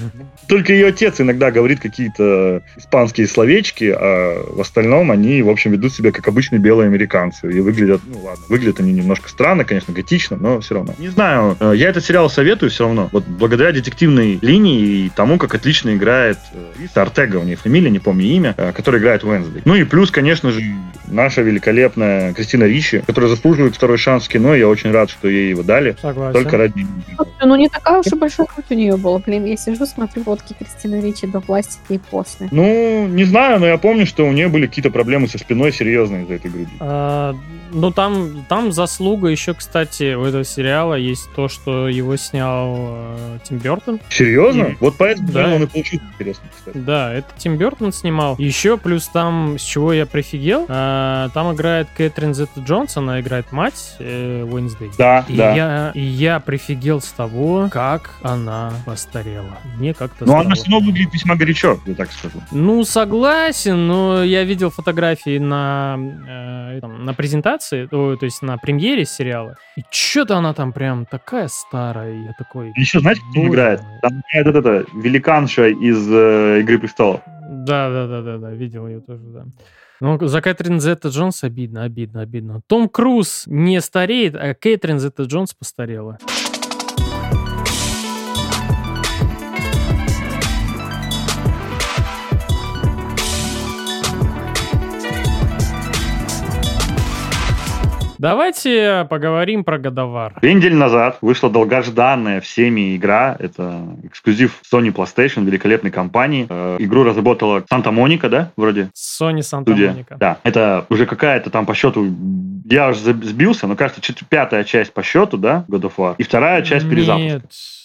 только ее отец иногда говорит какие-то испанские словечки, а в остальном они, в общем, ведут себя как обычные белые американцы. И выглядят, ну ладно, выглядят они немножко странно, конечно, готично, но все равно. Не знаю, э, я этот сериал советую все равно. Вот благодаря детективной линии и тому, как отлично играет э, Риса Артега, у нее фамилия, не помню имя, э, которая играет Уэнсдей. Ну и плюс, конечно же, наша великолепная Кристина Ричи, которая заслуживает второй шанс в кино. Я очень рад, что ей его дали. Согласен. Только ради. Ну, не такая уж и большая грудь у нее была. Блин, я сижу, смотрю фотки Кристины Ричи до пластики и после. Ну, не знаю, но я помню, что у нее были какие-то проблемы со спиной серьезные из-за этой груди. А, Ну, там, там заслуга еще, кстати, у этого сериала есть то, что его снял э, Тим Бертон. Серьезно? И- Вот поэтому Да. он и получился интересно, кстати. Да, это Тим Бертон снимал. Еще плюс там, с чего я прифигел, а, там играет Кэтрин Зетта Джонс, она играет мать э, Уэнсдей. Да, И, да. я, и я прифигел с того, как она постарела. Мне как-то Но она все равно выглядит весьма горячо, я так скажу. Ну, согласен, но я видел фотографии на, э, там, на презентации, о, то есть на премьере сериала, и что-то она там прям такая старая, я такой... Еще знаете, кто играет? Там играет вот эта великанша из э, «Игры престолов». Да, да, да, да, да, видел ее тоже, да. Ну, за Кэтрин Зетта Джонс обидно, обидно, обидно. Том Круз не стареет, а Кэтрин Зетта Джонс постарела. Давайте поговорим про Годовар. Две недели назад вышла долгожданная всеми игра. Это эксклюзив Sony PlayStation, великолепной компании. Э, игру разработала Санта-Моника, да, вроде? Студия. Санта-Моника. Да, это уже какая-то там по счету, я уже сбился, но кажется, пятая часть по счету, да, God of War, и вторая часть перезапуска. Нет,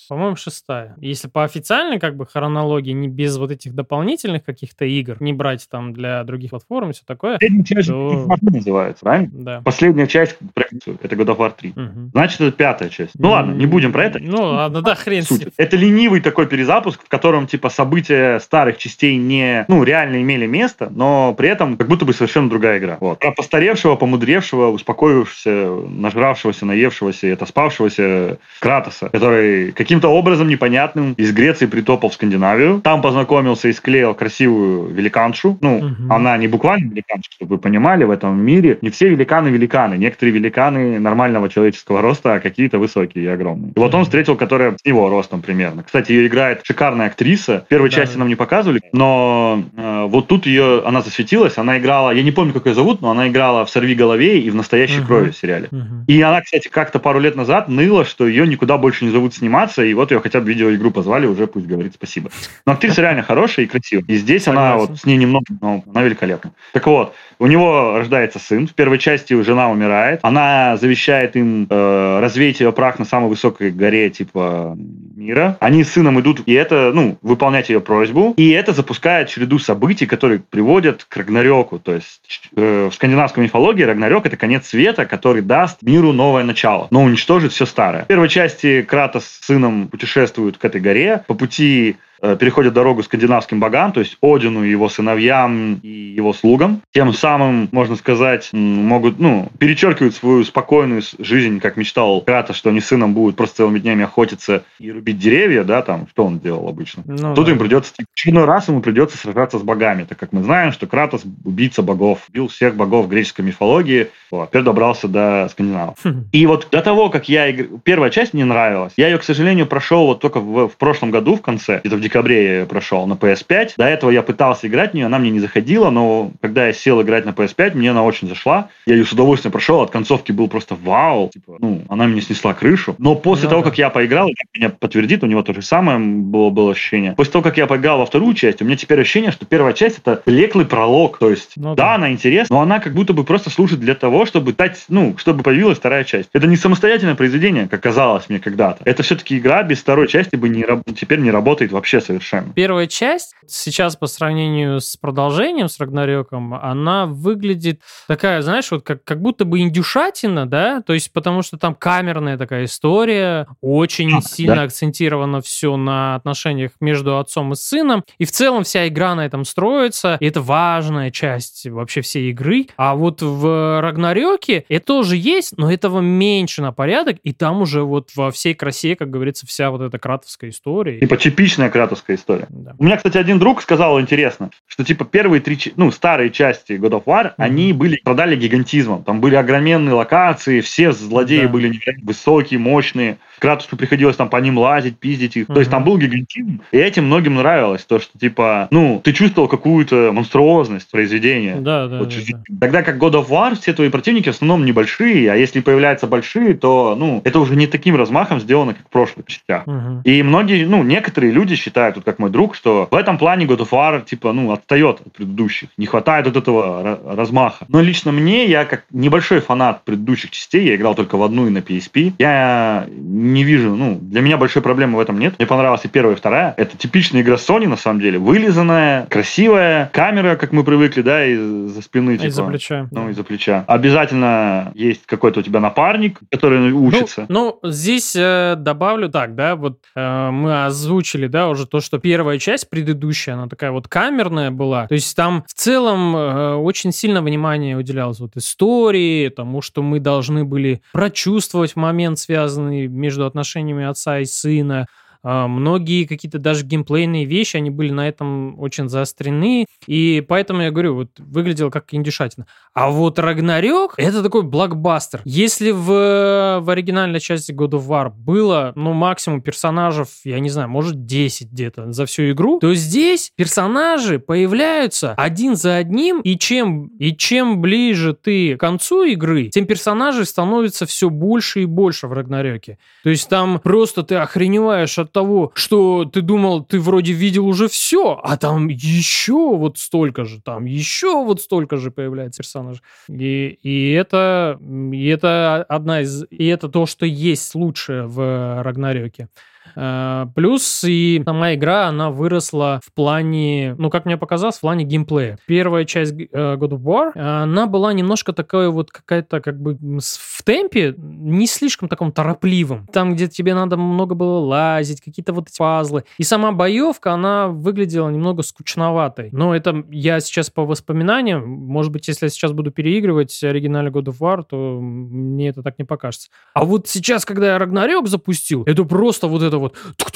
по-моему, шестая. Если по официальной как бы хронологии, не без вот этих дополнительных каких-то игр, не брать там для других платформ и все такое, Последняя часть То- называется, правильно? да. Последняя часть, это God of War 3. Мгм. Значит, это пятая часть. Ну ладно, не будем про это. Ну ладно, да, хрен с ним. Это ленивый такой перезапуск, в котором типа события старых частей не, ну, реально имели место, но при этом как будто бы совершенно другая игра. Вот. Про постаревшего, помудревшего, успокоившегося, нажравшегося, наевшегося, и отоспавшегося Кратоса, который каким-то образом непонятным из Греции притопал в Скандинавию. Там познакомился и склеил красивую великаншу. Ну, Мгм. она не буквально великанша, чтобы вы понимали, в этом мире не все великаны великаны. Некоторые великаны нормального человеческого роста, а какие-то высокие и огромные. И вот он встретил, которая с его ростом примерно. Кстати, ее играет шикарная актриса. В первой Да. части нам не показывали, но э, вот тут ее, она засветилась, она играла, я не помню, как ее зовут, но она играла в «Сорви голове» и в «Настоящей Мгм. крови» сериале. Мгм. И она, кстати, как-то пару лет назад ныла, что ее никуда больше не зовут сниматься, и вот ее хотя бы видеоигру позвали, уже пусть говорит спасибо. Но актриса реально хорошая и красивая. И здесь она вот с ней немного, но она великолепна. Так вот, у него рождается сын. В первой части жена умирает. Она завещает им э, развеять ее прах на самой высокой горе типа мира. Они с сыном идут, и это, ну, выполнять ее просьбу. И это запускает череду событий, которые приводят к Рагнарёку. То есть э, в скандинавской мифологии Рагнарёк это конец света, который даст миру новое начало, но уничтожит все старое. В первой части Кратос с сыном путешествуют к этой горе. По пути э, переходят дорогу скандинавским богам, то есть Одину его сыновьям и его слугам. Тем самым, можно сказать, могут, ну, перечеркивают свою спокойную жизнь, как мечтал Кратос, что они сыном будут просто целыми днями охотиться и рубить деревья, да, там, что он делал обычно. Ну Тут да. им придется, в очередной раз ему придется сражаться с богами, так как мы знаем, что Кратос убийца богов, убил всех богов греческой мифологии, вот, теперь добрался до скандинавов. Хм. И вот до того, как я... игр- Первая часть мне нравилась. Я ее, к сожалению, прошел вот только в, в прошлом году в конце. Где-то в декабре я прошел на PS5. До этого я пытался играть в нее, она мне не заходила, но когда я сел играть на PS5, мне она очень зашла. Я ее с удовольствием прошел, от концовки был просто вау. Типа, ну, она мне снесла крышу. Но после Ну того, да. как я поиграл, меня подтвердит, у него то же самое было, было ощущение. После того, как я поиграл во вторую часть, у меня теперь ощущение, что первая часть это леклый пролог. То есть, Ну да, да. она интересна, но она как будто бы просто служит для того, чтобы дать, ну, чтобы появилась вторая часть. Это не самостоятельное произведение, как казалось мне когда-то. Это все-таки игра без второй части бы не, теперь не работает вообще совершенно. Первая часть сейчас по сравнению с продолжением, с Рагнарёком, она выглядит такая, знаешь, вот как, как будто бы индюшатина, да, то есть потому что там камерная такая история, очень Да, сильно да. акцентировано все на отношениях между отцом и сыном, и в целом вся игра на этом строится, и это важная часть вообще всей игры, а вот в Рагнарёке это тоже есть, но этого меньше на порядок, и там уже вот во всей красе, как говорится, вся вот эта кратовская история. Типа типичная кратовская история. Да. У меня, кстати, один друг сказал интересно, что типа первые три, ну, старые части God of War, они были, продали гигантизмом. Там были огроменные локации, все злодеи Да. были высокие, мощные. Кратусу приходилось там по ним лазить, пиздить их. То есть там был гигантизм. И этим многим нравилось, то, что типа, ну, ты чувствовал какую-то монструозность произведения. Да, да, Вот да, да. Тогда как God of War, все твои противники в основном небольшие, а если появляются большие, то, ну, это уже не таким размахом сделано, как в прошлых частях. Мгм. И многие, ну, некоторые люди считают, считает, вот как мой друг, что в этом плане God of War, типа, ну, отстает от предыдущих. Не хватает вот этого размаха. Но лично мне, я как небольшой фанат предыдущих частей, я играл только в одну и на PSP, я не вижу, ну, для меня большой проблемы в этом нет. Мне понравилась и первая, и вторая. Это типичная игра Sony, на самом деле. Вылизанная, красивая, камера, как мы привыкли, да, из-за спины. Типа, из-за плеча. Ну, из-за плеча. Обязательно есть какой-то у тебя напарник, который учится. Ну, ну здесь э, добавлю так, да, вот э, мы озвучили, да, уже то, что первая часть предыдущая, она такая вот камерная была. То есть там в целом э, очень сильно внимание уделялось вот истории, тому, что мы должны были прочувствовать момент, связанный между отношениями отца и сына, многие какие-то даже геймплейные вещи, они были на этом очень заострены, и поэтому я говорю, вот выглядел как индюшатина. А вот Рагнарёк — это такой блокбастер. Если в, в оригинальной части God of War было, ну, максимум персонажей, я не знаю, может, 10 где-то за всю игру, то здесь персонажи появляются один за одним, и чем, и чем ближе ты к концу игры, тем персонажей становится все больше и больше в Рагнарёке. То есть там просто ты охреневаешь от того, что ты думал, ты вроде видел уже все, а там еще вот столько же, там еще вот столько же появляется персонаж. И, и это, и это одна из, и это то, что есть лучшее в Рагнарёке. Э, плюс и сама игра, она выросла в плане, ну, как мне показалось, в плане геймплея. Первая часть э, God of War, она была немножко такая вот какая-то как бы в темпе, не слишком таком торопливым. Там, где тебе надо много было лазить, какие-то вот эти пазлы. И сама боевка, она выглядела немного скучноватой. Но это я сейчас по воспоминаниям, может быть, если я сейчас буду переигрывать оригинальный God of War, то мне это так не покажется. А вот сейчас, когда я Рагнарёк запустил, это просто вот это вот вот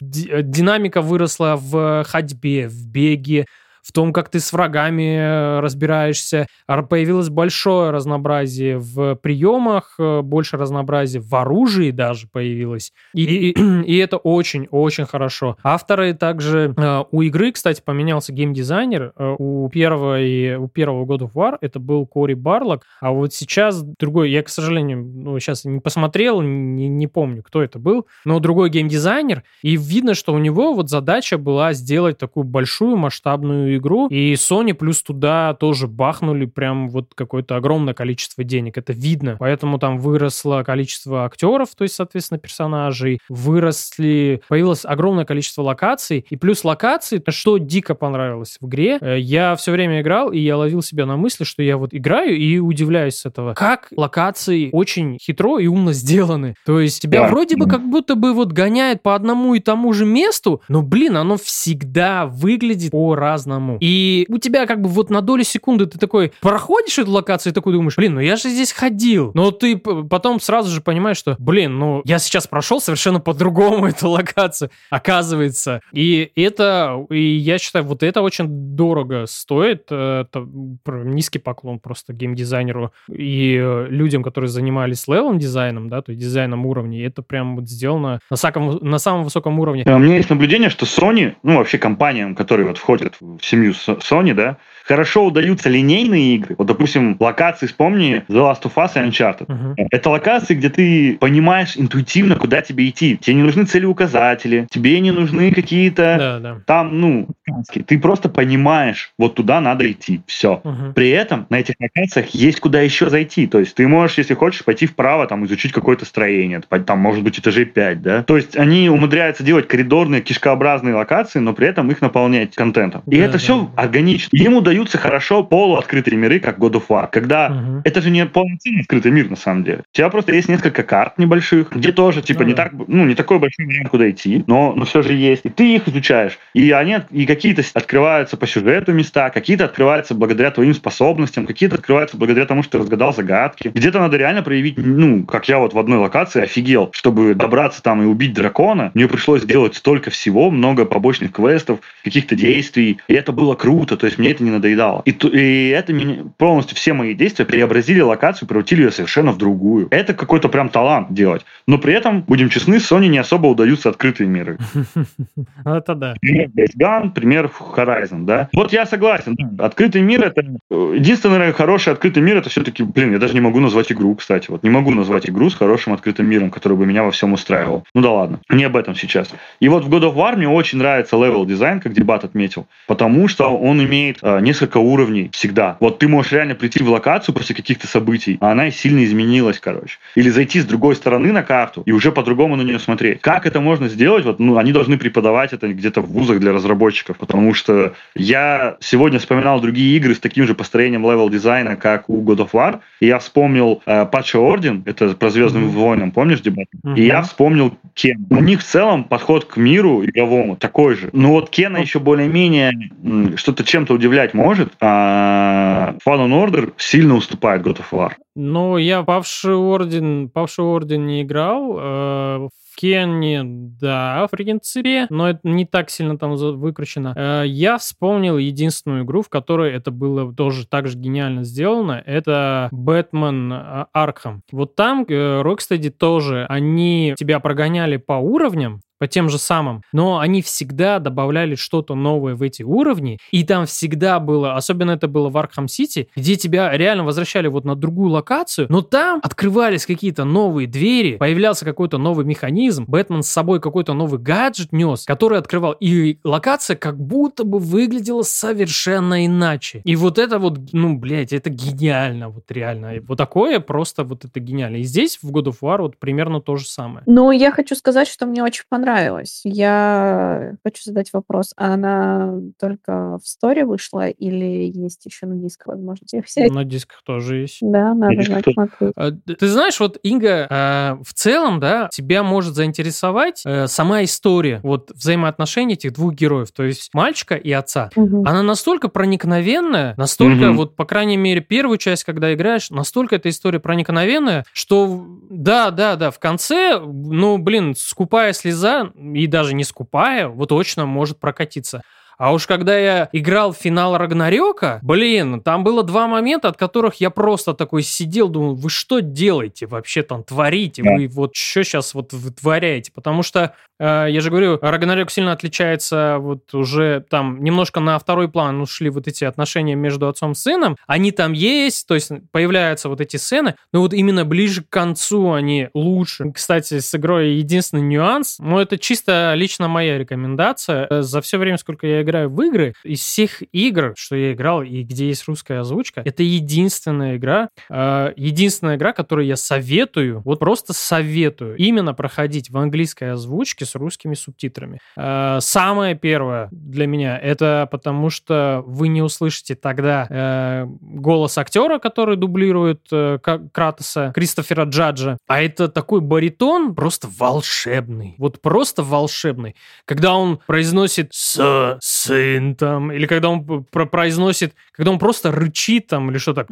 динамика выросла в ходьбе, в беге, в том, как ты с врагами э, разбираешься. Появилось большое разнообразие в приемах, э, больше разнообразия в оружии даже появилось. И, и, и это очень-очень хорошо. Авторы также... Э, у игры, кстати, поменялся геймдизайнер. У первого, и, у первого God of War это был Кори Барлок, а вот сейчас другой... Я, к сожалению, ну, сейчас не посмотрел, не, не помню, кто это был, но другой геймдизайнер, и видно, что у него вот задача была сделать такую большую масштабную игру, и Sony плюс туда тоже бахнули прям вот какое-то огромное количество денег. Это видно. Поэтому там выросло количество актеров, то есть, соответственно, персонажей, выросли, появилось огромное количество локаций, и плюс локаций, что дико понравилось в игре, э, я все время играл, и я ловил себя на мысли, что я вот играю и удивляюсь с этого. Как локации очень хитро и умно сделаны. То есть тебя да. вроде бы как будто бы вот гоняет по одному и тому же месту, но, блин, оно всегда выглядит по-разному самому. И у тебя как бы вот на долю секунды ты такой проходишь эту локацию и такой думаешь, блин, ну я же здесь ходил. Но ты потом сразу же понимаешь, что, блин, ну я сейчас прошел совершенно по-другому эту локацию, оказывается. И это, и я считаю, вот это очень дорого стоит. Это низкий поклон просто геймдизайнеру и людям, которые занимались level дизайном, да, то есть дизайном уровней. Это прям вот сделано на самом, на самом высоком уровне. У меня есть наблюдение, что Sony, ну вообще компаниям, которые вот входят в семью Sony, да, хорошо удаются линейные игры. Вот, допустим, локации, вспомни The Last of Us и Uncharted. Uh-huh. Это локации, где ты понимаешь интуитивно, куда тебе идти. Тебе не нужны целеуказатели, тебе не нужны какие-то да, да. там, ну, ты просто понимаешь, вот туда надо идти. Все. Uh-huh. При этом на этих локациях есть куда еще зайти. То есть ты можешь, если хочешь, пойти вправо, там, изучить какое-то строение. Там, может быть, этажей 5, да? То есть они умудряются делать коридорные, кишкообразные локации, но при этом их наполнять контентом. И да, это да. все органично. Им удается удаются хорошо полуоткрытые миры, как God of War, когда угу. это же не полноценный открытый мир на самом деле. У тебя просто есть несколько карт небольших, где тоже типа ну, не да. так, ну не такой большой вариант, куда идти, но, но все же есть. И ты их изучаешь. И они и какие-то открываются по сюжету места, какие-то открываются благодаря твоим способностям, какие-то открываются благодаря тому, что ты разгадал загадки. Где-то надо реально проявить, ну, как я вот в одной локации офигел, чтобы добраться там и убить дракона. Мне пришлось сделать столько всего, много побочных квестов, каких-то действий. И это было круто. То есть мне это не надо надоедало. И, и это меня, полностью все мои действия преобразили локацию, превратили ее совершенно в другую. Это какой-то прям талант делать. Но при этом, будем честны, Sony не особо удаются открытые миры. Это да. Пример Days Gone, пример Horizon, да. Вот я согласен. Открытый мир это... Единственный, наверное, хороший открытый мир это все-таки, блин, я даже не могу назвать игру, кстати. Вот не могу назвать игру с хорошим открытым миром, который бы меня во всем устраивал. Ну да ладно, не об этом сейчас. И вот в God of War мне очень нравится level дизайн, как дебат отметил, потому что он имеет э, несколько уровней всегда. Вот ты можешь реально прийти в локацию после каких-то событий, а она сильно изменилась, короче. Или зайти с другой стороны на карту и уже по-другому на нее смотреть. Как это можно сделать? Вот, ну, они должны преподавать это где-то в вузах для разработчиков, потому что я сегодня вспоминал другие игры с таким же построением level дизайна, как у God of War, и я вспомнил э, Патча Орден, это про Звездным mm-hmm. войнам, помнишь дебат? Mm-hmm. И я вспомнил Кен. У них в целом подход к миру игровому такой же. Но вот Кена еще более-менее что-то чем-то удивлять может, а Fallen Order сильно уступает God of War. Ну, я Павший Орден, Павший Орден не играл. Э, в Кенни, да, в принципе, но это не так сильно там выкручено. Э, я вспомнил единственную игру, в которой это было тоже так же гениально сделано. Это Бэтмен Аркхам. Вот там Rocksteady тоже, они тебя прогоняли по уровням, по тем же самым, но они всегда добавляли что-то новое в эти уровни, и там всегда было, особенно это было в Arkham City, где тебя реально возвращали вот на другую локацию, но там открывались какие-то новые двери, появлялся какой-то новый механизм, Бэтмен с собой какой-то новый гаджет нес, который открывал, и локация как будто бы выглядела совершенно иначе. И вот это вот, ну, блядь, это гениально, вот реально. Вот такое просто вот это гениально. И здесь в God of War вот примерно то же самое. Ну, я хочу сказать, что мне очень понравилось понравилась. Я хочу задать вопрос. А она только в сторе вышла или есть еще на дисках возможность их взять? На дисках тоже есть. Да, надо знать, смотреть. А, ты знаешь, вот, Инга, а, в целом, да, тебя может заинтересовать э, сама история, вот взаимоотношения этих двух героев, то есть мальчика и отца. Угу. Она настолько проникновенная, настолько, угу. вот, по крайней мере, первую часть, когда играешь, настолько эта история проникновенная, что да, да, да, в конце, ну, блин, скупая слеза и даже не скупая, вот точно может прокатиться. А уж когда я играл в финал Рагнарёка, блин, там было два момента, от которых я просто такой сидел, думал, вы что делаете вообще там, творите? Вы вот что сейчас вот вытворяете? Потому что, э, я же говорю, Рагнарёк сильно отличается вот уже там немножко на второй план ушли вот эти отношения между отцом и сыном. Они там есть, то есть появляются вот эти сцены, но вот именно ближе к концу они лучше. Кстати, с игрой единственный нюанс, ну это чисто лично моя рекомендация. Э, за все время, сколько я играю в игры, из всех игр, что я играл и где есть русская озвучка, это единственная игра, э, единственная игра, которую я советую, вот просто советую именно проходить в английской озвучке с русскими субтитрами. Э, самое первое для меня это потому, что вы не услышите тогда э, голос актера, который дублирует э, Кратоса, Кристофера Джаджа, а это такой баритон просто волшебный, вот просто волшебный. Когда он произносит «с, сын там, или когда он произносит, когда он просто рычит там, или что так.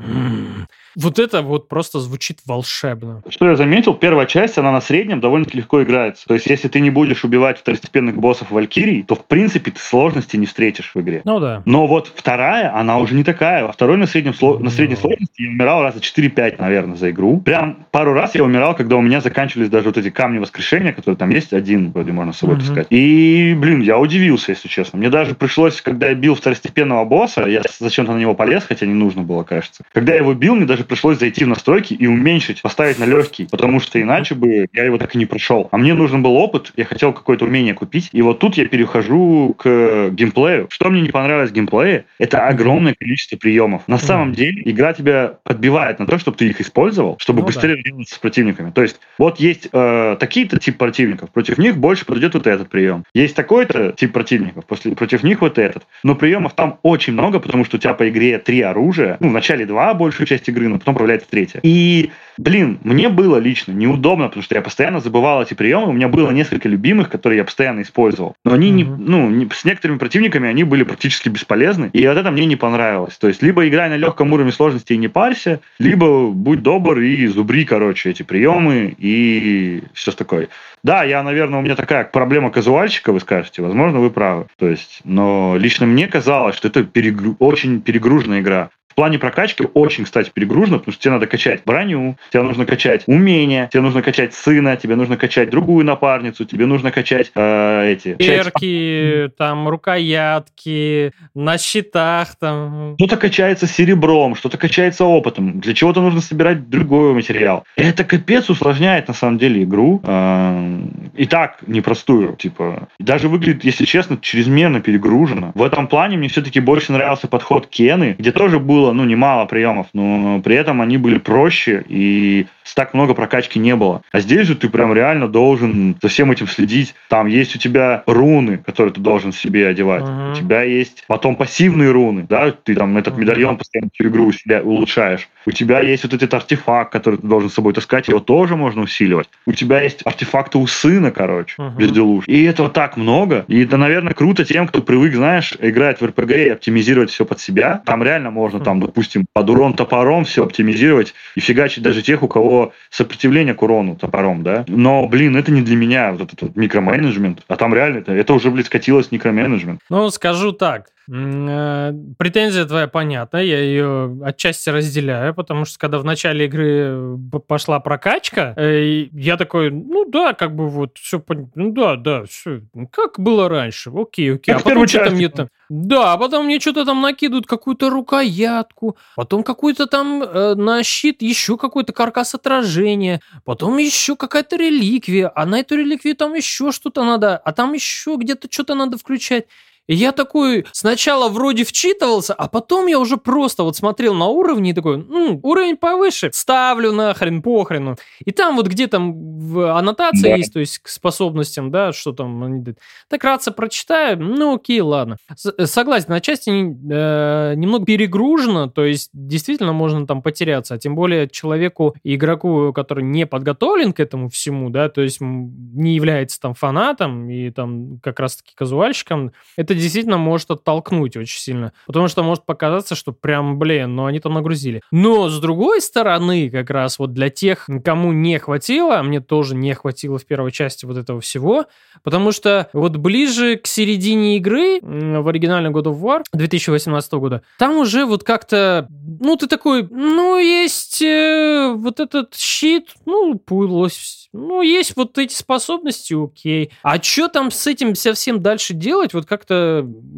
Вот это вот просто звучит волшебно. Что я заметил, первая часть, она на среднем довольно-таки легко играется. То есть, если ты не будешь убивать второстепенных боссов Валькирий, то, в принципе, ты сложности не встретишь в игре. Ну да. Но вот вторая, она уже не такая. Во второй на, среднем, на средней сложности я умирал раза 4-5, наверное, за игру. Прям пару раз я умирал, когда у меня заканчивались даже вот эти камни воскрешения, которые там есть, один вроде можно с собой таскать. И, блин, я удивился, если честно. Мне даже пришлось, когда я бил второстепенного босса, я зачем-то на него полез, хотя не нужно было, кажется. Когда я его бил, мне даже пришлось зайти в настройки и уменьшить, поставить на легкий, потому что иначе бы я его так и не прошел. А мне нужен был опыт, я хотел какое-то умение купить, и вот тут я перехожу к геймплею. Что мне не понравилось в геймплее, это огромное количество приемов. На самом деле игра тебя подбивает на то, чтобы ты их использовал, чтобы ну, быстрее да. с противниками. То есть вот есть э, такие-то тип противников, против них больше подойдет вот этот прием. Есть такой-то тип противников, после, против них вот этот. Но приемов там очень много, потому что у тебя по игре три оружия. Ну, в начале два большую часть игры, но потом появляется третья. И, блин, мне было лично неудобно, потому что я постоянно забывал эти приемы. У меня было несколько любимых, которые я постоянно использовал. Но они, mm-hmm. не, ну, не, с некоторыми противниками они были практически бесполезны. И вот это мне не понравилось. То есть, либо играй на легком уровне сложности и не парься, либо будь добр и зубри, короче, эти приемы и все такое. Да, я, наверное, у меня такая проблема казуальщика, вы скажете. Возможно, вы правы. То есть, но лично мне казалось, что это перегру... очень перегруженная игра в плане прокачки очень, кстати, перегружено, потому что тебе надо качать броню, тебе нужно качать умения, тебе нужно качать сына, тебе нужно качать другую напарницу, тебе нужно качать э, эти... Перки, там, рукоятки, на щитах там. Что-то качается серебром, что-то качается опытом. Для чего-то нужно собирать другой материал. Это капец усложняет, на самом деле, игру. Э, и так непростую, типа. Даже выглядит, если честно, чрезмерно перегружено. В этом плане мне все-таки больше нравился подход Кены, где тоже было, ну, немало приемов, но при этом они были проще и так много прокачки не было. А здесь же ты прям реально должен за всем этим следить. Там есть у тебя руны, которые ты должен себе одевать. Uh-huh. У тебя есть потом пассивные руны, да, ты там этот медальон постоянно всю игру себя улучшаешь. У тебя есть вот этот артефакт, который ты должен с собой таскать, его тоже можно усиливать. У тебя есть артефакты у сына, короче, uh-huh. безделуш. И этого так много. И это, наверное, круто тем, кто привык, знаешь, играть в РПГ и оптимизировать все под себя. Там реально можно, там, допустим, под урон топором все оптимизировать и фигачить даже тех, у кого сопротивление к урону топором, да. Но, блин, это не для меня, вот этот вот микроменеджмент. А там реально это, это уже, блин, скатилось микроменеджмент. Ну, скажу так. Э, претензия твоя понятна, я ее отчасти разделяю, потому что когда в начале игры пошла прокачка, э, я такой, ну да, как бы вот все, ну да, да, все, как было раньше, окей, окей. Как а потом что-то мне там, да, а потом мне что-то там накидывают какую-то рукоятку, потом какую-то там э, на щит еще какой-то каркас отражения, потом еще какая-то реликвия, а на эту реликвию там еще что-то надо, а там еще где-то что-то надо включать. И я такой сначала вроде вчитывался, а потом я уже просто вот смотрел на уровни и такой, М, уровень повыше, ставлю нахрен, похрену. И там вот где там в аннотации да. есть, то есть к способностям, да, что там. Так кратко прочитаю, ну окей, ладно. С э, согласен, на части э, немного перегружено, то есть действительно можно там потеряться, а тем более человеку, игроку, который не подготовлен к этому всему, да, то есть не является там фанатом и там как раз-таки казуальщиком, это это действительно может оттолкнуть очень сильно. Потому что может показаться, что прям, блин, ну они там нагрузили. Но с другой стороны, как раз вот для тех, кому не хватило, а мне тоже не хватило в первой части вот этого всего, потому что вот ближе к середине игры в оригинальном God of War 2018 года, там уже вот как-то, ну ты такой, ну есть э, вот этот щит, ну пылось, ну есть вот эти способности, окей. А что там с этим совсем дальше делать, вот как-то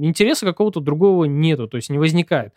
интереса какого-то другого нету, то есть не возникает.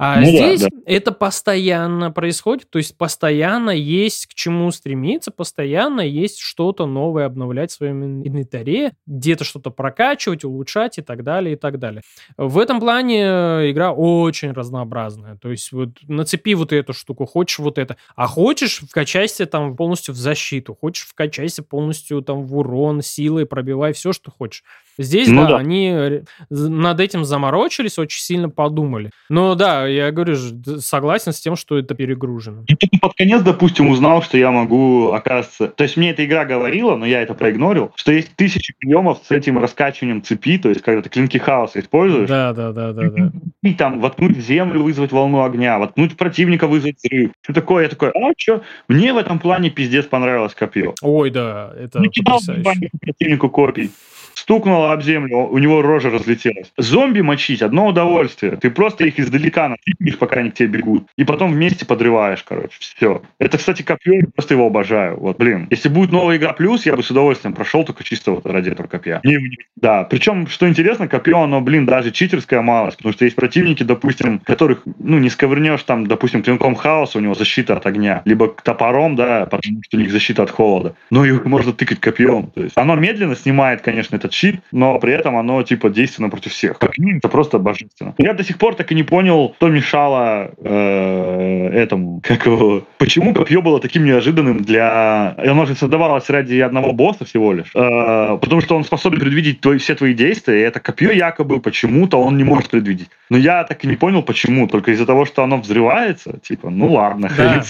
А ну, здесь да, да. это постоянно происходит, то есть постоянно есть к чему стремиться, постоянно есть что-то новое обновлять в своем инвентаре, где-то что-то прокачивать, улучшать и так далее, и так далее. В этом плане э, игра очень разнообразная, то есть вот нацепи вот эту штуку, хочешь вот это, а хочешь вкачайся там полностью в защиту, хочешь вкачайся полностью там в урон, силой, пробивай все, что хочешь. Здесь, ну, да, да, они над этим заморочились, очень сильно подумали. Но да, я говорю, согласен с тем, что это перегружено. Я только под конец, допустим, узнал, что я могу, оказывается... То есть мне эта игра говорила, но я это проигнорил, что есть тысячи приемов с этим раскачиванием цепи, то есть когда ты клинки хаоса используешь. Да, да, да, да. да. И там воткнуть в землю, вызвать волну огня, воткнуть противника, вызвать взрыв. Что такое? Я такой, а что? Мне в этом плане пиздец понравилось копье. Ой, да, это Накидал противнику копий стукнуло об землю, у него рожа разлетелась. Зомби мочить одно удовольствие. Ты просто их издалека натыкаешь, пока они к тебе бегут. И потом вместе подрываешь, короче. Все. Это, кстати, копье, я просто его обожаю. Вот, блин. Если будет новая игра плюс, я бы с удовольствием прошел только чисто вот ради этого копья. И, да. Причем, что интересно, копье, оно, блин, даже читерская малость. Потому что есть противники, допустим, которых, ну, не сковырнешь там, допустим, клинком хаоса, у него защита от огня. Либо топором, да, потому что у них защита от холода. Но их можно тыкать копьем. То есть оно медленно снимает, конечно, этот щит, но при этом оно типа действенно против всех. Как минимум, это просто божественно. Я до сих пор так и не понял, что мешало э, этому, как его, почему копье было таким неожиданным для... Оно же создавалось ради одного босса всего лишь. Э, потому что он способен предвидеть твои, все твои действия, и это копье якобы почему-то он не может предвидеть. Но я так и не понял, почему. Только из-за того, что оно взрывается, типа, ну ладно, да.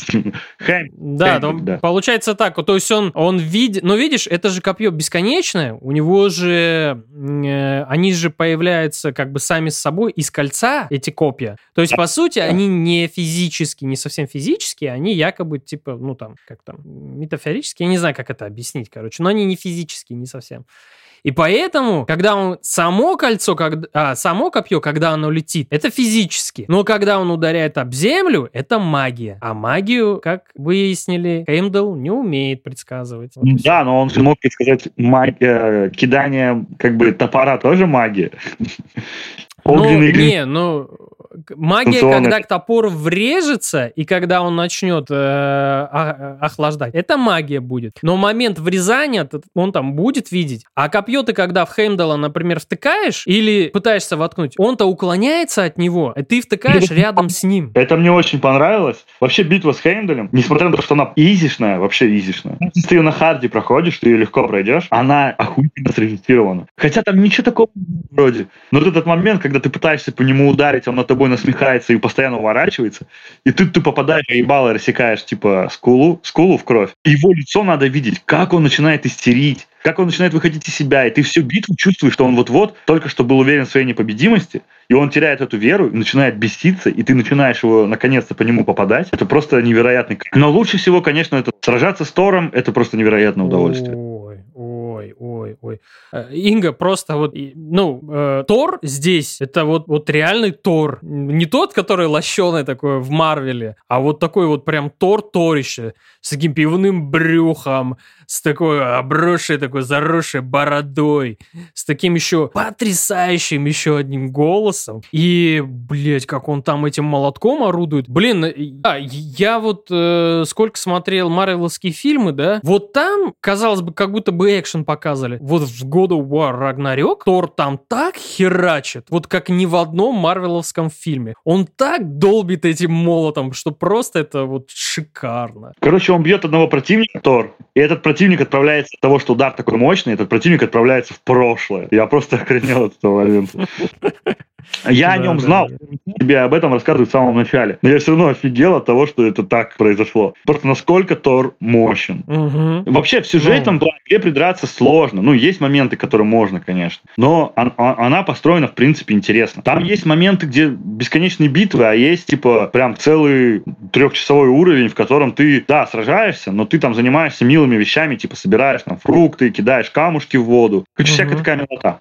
Хэм, да, хэм, да, получается так, то есть он, он видит, но видишь, это же копье бесконечное, у него же э, они же появляются как бы сами с собой из кольца, эти копья. То есть, по сути, они не физически, не совсем физические, они якобы типа, ну там, как там, метафорические, я не знаю, как это объяснить, короче, но они не физические, не совсем. И поэтому, когда он само кольцо, когда, а, само копье, когда оно летит, это физически. Но когда он ударяет об землю, это магия. А магию, как выяснили, Хеймдл не умеет предсказывать. Вот да, но он же мог предсказать магия, кидание как бы топора тоже магия. Ну, не, ну, магия, когда топор врежется, и когда он начнет э, охлаждать, это магия будет. Но момент врезания он там будет видеть. А копье ты, когда в Хеймдала, например, втыкаешь или пытаешься воткнуть, он-то уклоняется от него, и ты втыкаешь рядом с ним. Это мне очень понравилось. Вообще битва с Хеймдалем, несмотря на то, что она изишная, вообще изишная, если ты ее на харде проходишь, ты ее легко пройдешь, она охуенно срежиссирована. Хотя там ничего такого вроде. Но вот этот момент, когда ты пытаешься по нему ударить, он на тобой насмехается и постоянно уворачивается, и ты, ты попадаешь и ебало рассекаешь, типа, скулу, скулу в кровь. Его лицо надо видеть, как он начинает истерить, как он начинает выходить из себя, и ты всю битву чувствуешь, что он вот-вот только что был уверен в своей непобедимости, и он теряет эту веру, начинает беситься, и ты начинаешь его наконец-то по нему попадать. Это просто невероятный. Но лучше всего, конечно, это сражаться с Тором, это просто невероятное удовольствие. Ой, ой, ой. Э, Инга просто вот, ну, э, Тор здесь, это вот, вот реальный Тор. Не тот, который лощеный такой в Марвеле, а вот такой вот прям Тор-торище с таким пивным брюхом, с такой обросшей, такой заросшей бородой, с таким еще потрясающим еще одним голосом. И, блядь, как он там этим молотком орудует. Блин, а, я вот э, сколько смотрел марвеловские фильмы, да, вот там, казалось бы, как будто бы экшен показывали. Вот в of War Ragnarok Тор там так херачит, вот как ни в одном марвеловском фильме. Он так долбит этим молотом, что просто это вот шикарно. Короче, он бьет одного противника, Тор, и этот противник противник отправляется от того, что удар такой мощный, этот противник отправляется в прошлое. Я просто охренел от этого момента. Я да, о нем знал, да. тебе об этом рассказывают в самом начале. Но я все равно офигел от того, что это так произошло. Просто насколько Тор мощен. Угу. Вообще в сюжетном ну. плане тебе придраться сложно. Ну, есть моменты, которые можно, конечно. Но она построена, в принципе, интересно. Там есть моменты, где бесконечные битвы, а есть, типа, прям целый трехчасовой уровень, в котором ты, да, сражаешься, но ты там занимаешься милыми вещами, типа, собираешь там фрукты, кидаешь камушки в воду. Короче, угу. всякая такая милота.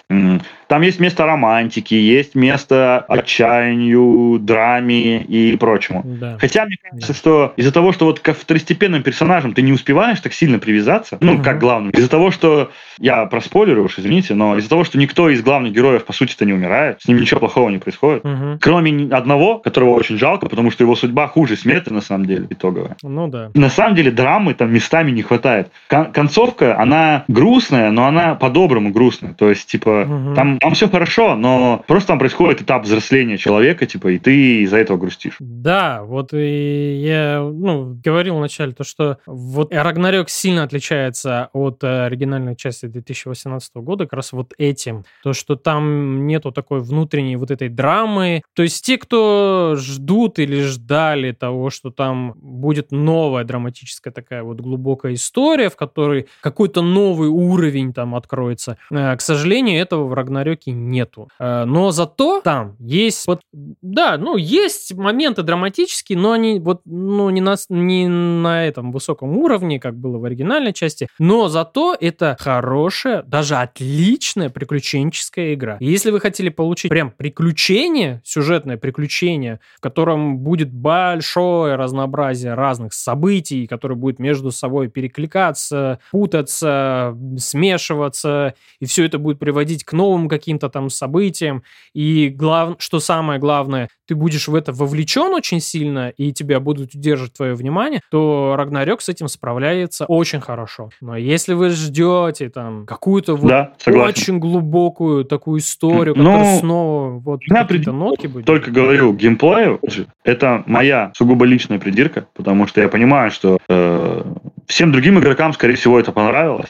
Там есть место романтики, есть место отчаянию, драме и прочему. Да. Хотя мне кажется, да. что из-за того, что вот к второстепенным персонажам ты не успеваешь так сильно привязаться, ну, угу. как главным, из-за того, что я проспойлерю уж, извините, но из-за того, что никто из главных героев, по сути-то, не умирает, с ним ничего плохого не происходит, угу. кроме одного, которого очень жалко, потому что его судьба хуже смерти, на самом деле, итоговая. Ну да. На самом деле драмы там местами не хватает. Кон- концовка, она грустная, но она по-доброму грустная. То есть, типа, угу. там там, все хорошо, но просто там происходит этап взросления человека, типа, и ты из-за этого грустишь. Да, вот и я ну, говорил вначале, то, что вот Рагнарёк сильно отличается от э, оригинальной части 2018 года как раз вот этим. То, что там нету такой внутренней вот этой драмы. То есть те, кто ждут или ждали того, что там будет новая драматическая такая вот глубокая история, в которой какой-то новый уровень там откроется, э, к сожалению, этого в Рагнарёке нету. Э, но зато там есть, вот, да, ну, есть моменты драматические, но они вот, ну, не на, не на этом высоком уровне, как было в оригинальной части, но зато это хорошая, даже отличная приключенческая игра. И если вы хотели получить прям приключение, сюжетное приключение, в котором будет большое разнообразие разных событий, которые будет между собой перекликаться, путаться, смешиваться, и все это будет приводить к новым каким-то там событиям. И глав... что самое главное, ты будешь в это вовлечен очень сильно, и тебя будут удерживать твое внимание, то Рагнарёк с этим справляется очень хорошо. Но если вы ждете там какую-то вот да, очень глубокую такую историю, ну, которая снова вот какие-то нотки будет. Только говорю, геймплею это моя сугубо личная придирка, потому что я понимаю, что э, всем другим игрокам, скорее всего, это понравилось.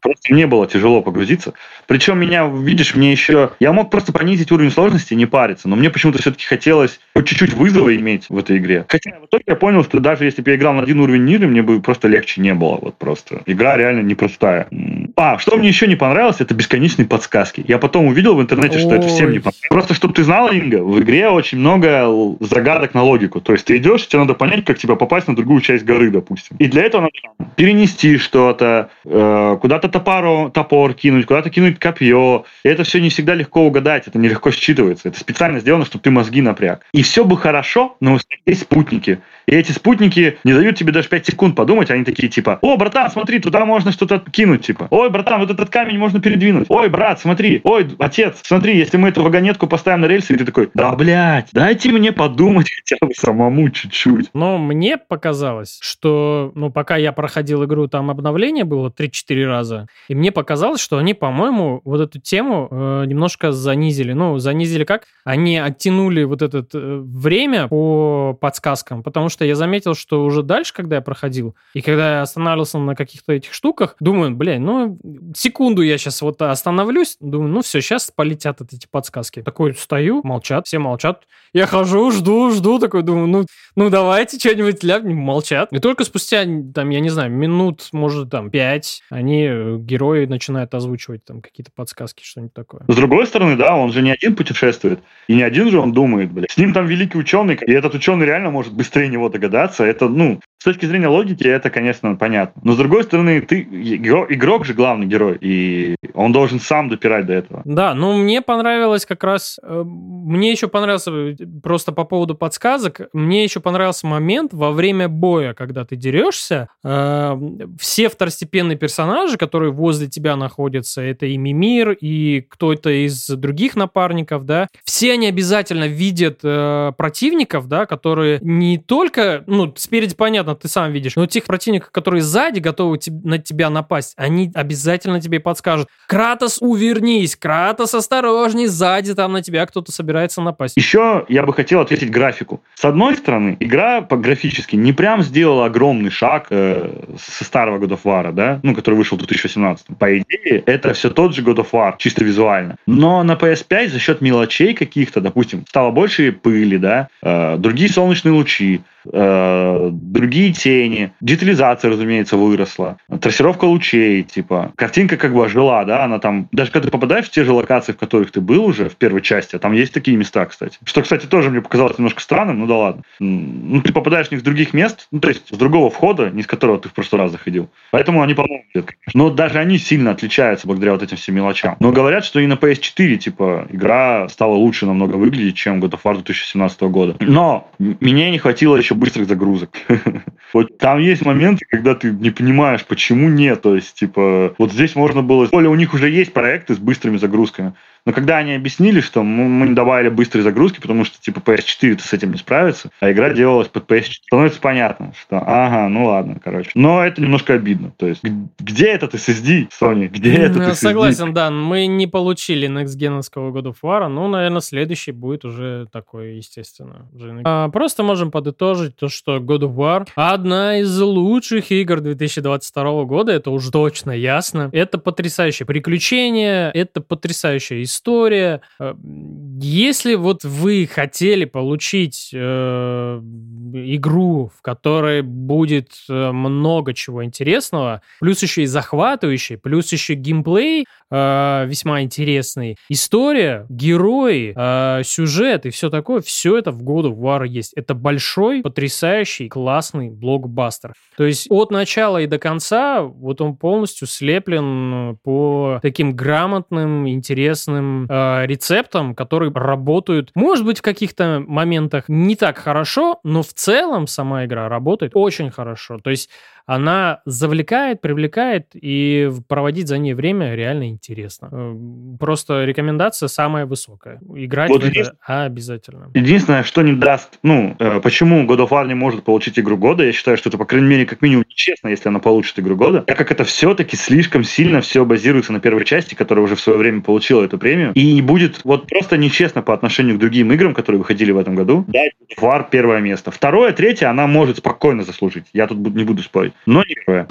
Просто мне было тяжело погрузиться. Причем меня, видишь, мне еще... Я мог просто понизить уровень сложности и не париться, но мне почему-то все-таки хотелось хоть чуть-чуть вызова иметь в этой игре. Хотя в итоге я понял, что даже если бы я играл на один уровень ниже, мне бы просто легче не было. Вот просто. Игра реально непростая. А, что мне еще не понравилось, это бесконечные подсказки. Я потом увидел в интернете, что это всем не понравилось. Просто, чтобы ты знала, Инга, в игре очень много загадок на логику. То есть ты идешь, тебе надо понять, как тебя попасть на другую часть горы, допустим. И для этого перенести что-то, э, куда-то топору, топор кинуть, куда-то кинуть копье. И это все не всегда легко угадать, это нелегко считывается. Это специально сделано, чтобы ты мозги напряг. И все бы хорошо, но у тебя есть спутники. И эти спутники не дают тебе даже 5 секунд подумать, они такие типа, о, братан, смотри, туда можно что-то кинуть, типа, ой, братан, вот этот камень можно передвинуть, ой, брат, смотри, ой, отец, смотри, если мы эту вагонетку поставим на рельсы, и ты такой, да, блядь, дайте мне подумать хотя бы самому чуть-чуть. Но мне показалось, что, ну, пока я проходил игру, там обновление было 3-4 раза, и мне показалось, что они, по-моему, вот эту тему э, немножко занизили. Ну, занизили как? Они оттянули вот это э, время по подсказкам, потому что я заметил, что уже дальше, когда я проходил, и когда я останавливался на каких-то этих штуках, думаю, блин, ну, секунду я сейчас вот остановлюсь, думаю, ну все, сейчас полетят вот эти подсказки. Такой стою, молчат, все молчат. Я хожу, жду, жду, такой думаю, ну, ну давайте что-нибудь ляпнем, молчат. И только спустя, там, я не знаю, минут, может, там, пять, они, э, герои, начинают озвучивать там какие-то подсказки, что-нибудь такое. С другой стороны, да, он же не один путешествует, и не один же он думает, блядь. С ним там великий ученый, и этот ученый реально может быстрее него догадаться. Это, ну, с точки зрения логики, это, конечно, понятно. Но с другой стороны, ты игрок же главный герой, и он должен сам допирать до этого. Да, ну мне понравилось как раз, э, мне еще понравился э, просто по поводу подсказок, мне еще понравился момент во время боя, когда ты дерешься, э, все второстепенные персонажи, которые возле тебя находятся, это и Мимир, и кто-то из других напарников, да, все они обязательно видят противников, да, которые не только, ну, спереди понятно, ты сам видишь, но тех противников, которые сзади готовы на тебя напасть, они обязательно тебе подскажут. Кратос, увернись, Кратос, осторожней, сзади там на тебя кто-то собирается напасть. Еще я бы хотел ответить графику. С одной стороны, игра по графически не прям сделала огромный шаг э, со старого God of War, да, ну, который вышел в 2018. По идее, это все тот же God of War, чисто визуально. Но на PS5 за счет мелочей каких-то, допустим, стало больше пыли, да, э, другие солнечные лучи, э, другие тени, детализация, разумеется, выросла, трассировка лучей, типа, картинка как бы ожила, да, она там, даже когда ты попадаешь в те же локации, в которых ты был уже в первой части, а там есть такие места, кстати, что, кстати, тоже мне показалось немножко странным, ну да ладно, ну ты попадаешь в них с других мест, ну то есть с другого входа, не с которого ты в прошлый раз заходил, поэтому они по-моему но даже они сильно отличаются благодаря вот этим всем мелочам. Но говорят, что и на PS4, типа, игра стала лучше намного выглядеть, чем God of War 2017 года. Но мне не хватило еще быстрых загрузок. Вот там есть моменты, когда ты не понимаешь, почему нет. То есть, типа, вот здесь можно было... Более у них уже есть проекты с быстрыми загрузками. Но когда они объяснили, что мы не добавили быстрые загрузки, потому что типа PS4 с этим не справится, а игра делалась под PS4, становится понятно, что ага, ну ладно, короче. Но это немножко обидно. То есть где этот SSD, Sony? Где этот SSD? Согласен, да, мы не получили некстгеновского God of War, ну, наверное, следующий будет уже такой, естественно. А, просто можем подытожить то, что God of War одна из лучших игр 2022 года, это уже точно ясно. Это потрясающее приключение, это потрясающая история, история. Э, если вот вы хотели получить э, игру, в которой будет э, много чего интересного, плюс еще и захватывающий, плюс еще геймплей э, весьма интересный, история, герои, э, сюжет и все такое, все это в God of War есть. Это большой, потрясающий, классный блокбастер. То есть от начала и до конца вот он полностью слеплен по таким грамотным, интересным э, рецептам, которые работают, может быть, в каких-то моментах не так хорошо, но в целом сама игра работает очень хорошо. То есть она завлекает, привлекает, и проводить за ней время реально интересно. Э, просто рекомендация самая высокая. Играть вот в это обязательно. Единственное, что не даст, ну, э, почему God of War не может получить игру года, я считаю, что это, по крайней мере, как минимум нечестно, если она получит игру года, так как это все-таки слишком сильно все базируется на первой части, которая уже в свое время получила эту премию, и будет вот просто нечестно по отношению к другим играм, которые выходили в этом году, дать God of War первое место. Второе, третье она может спокойно заслужить. Я тут не буду спорить но не первое.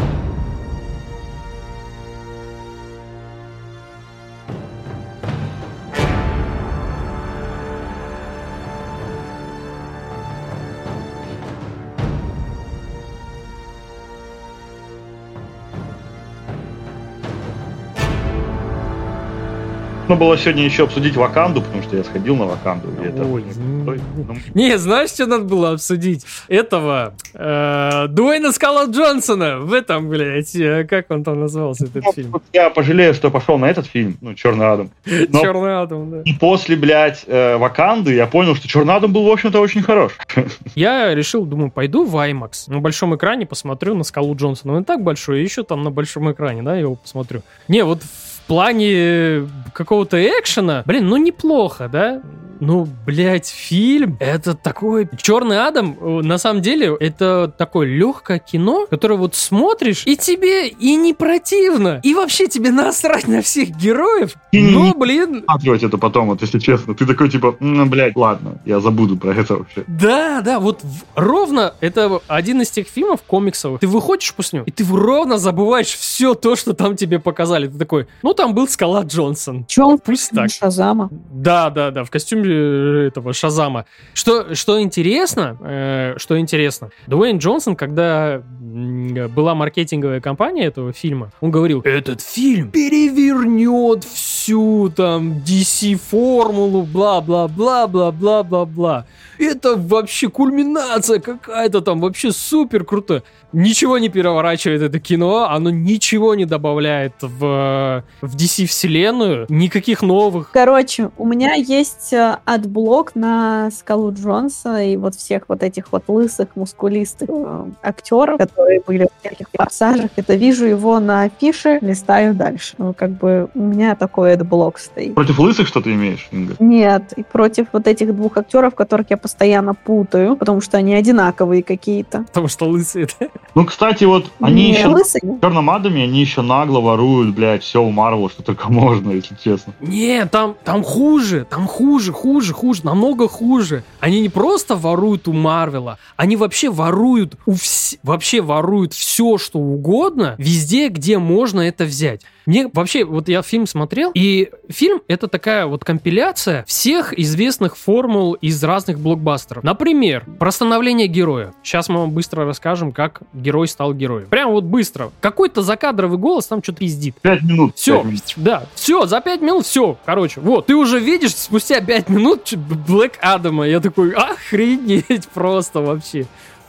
Нужно было сегодня еще обсудить Ваканду, потому что я сходил на Ваканду. и это- Ой, Ой, ну, Не, знаешь, что надо было обсудить? Этого э, Дуэйна Скала Джонсона в этом, блядь, э, как он там назывался, этот ну, фильм? Я пожалею, что пошел на этот фильм, ну, Черный Адам. но- Черный Адам, да. И после, блядь, э, Ваканды я понял, что Черный Адам был, в общем-то, очень хорош. Я решил, думаю, пойду в IMAX. На большом экране посмотрю на Скалу Джонсона. Он и так большой, еще там на большом экране, да, я его посмотрю. Не, вот в плане какого-то экшена, блин, ну неплохо, да? Ну, блядь, фильм, это такой... Черный Адам, э, на самом деле, это такое легкое кино, которое вот смотришь, и тебе и не противно, и вообще тебе насрать на всех героев, И но, не- блин, Смотреть это потом, вот, если честно. Ты такой, типа, ну, блядь, ладно, я забуду про это вообще. Да, да, вот в- ровно это один из тех фильмов комиксовых. Ты выходишь после него, и ты ровно забываешь все то, что там тебе показали. Ты такой, ну там был Скала Джонсон. Чем Пусть так. Шазама? Да, да, да, в костюме этого Шазама. Что, что интересно, э, что интересно, Дуэйн Джонсон, когда была маркетинговая кампания этого фильма, он говорил, этот фильм перевернет всю там DC-формулу, бла-бла-бла-бла-бла-бла-бла. Это вообще кульминация какая-то там, вообще супер круто. Ничего не переворачивает это кино, оно ничего не добавляет в, в DC-вселенную, никаких новых Короче, у меня есть э, adblock на Скалу Джонса и вот всех вот этих вот лысых, мускулистых э, актеров, которые были в всяких Форсажах. Это вижу его на афише, листаю дальше. Ну, как бы у меня такой adblock стоит. Против лысых что ты имеешь, Инга? Нет, и против вот этих двух актеров, которых я постоянно путаю, потому что они одинаковые какие-то. Потому что лысые, да? Ну, кстати, вот они Не, еще... лысые. В Черном Адаме они еще нагло воруют, блядь, все у Марвела, что только можно, если честно. Не, там, там хуже, там хуже, хуже, хуже, намного хуже. Они не просто воруют у Марвела, они вообще воруют у вс... вообще воруют все, что угодно, везде, где можно это взять. Мне вообще, вот я фильм смотрел, и фильм это такая вот компиляция всех известных формул из разных блокбастеров. Например, про становление героя. Сейчас мы вам быстро расскажем, как герой стал героем. Прям вот быстро. Какой-то закадровый голос там что-то пиздит. Пять минут. Все, да, все, за пять минут все. Короче, вот, ты уже видишь спустя пять минут Блэк Адама. Я такой, охренеть просто вообще.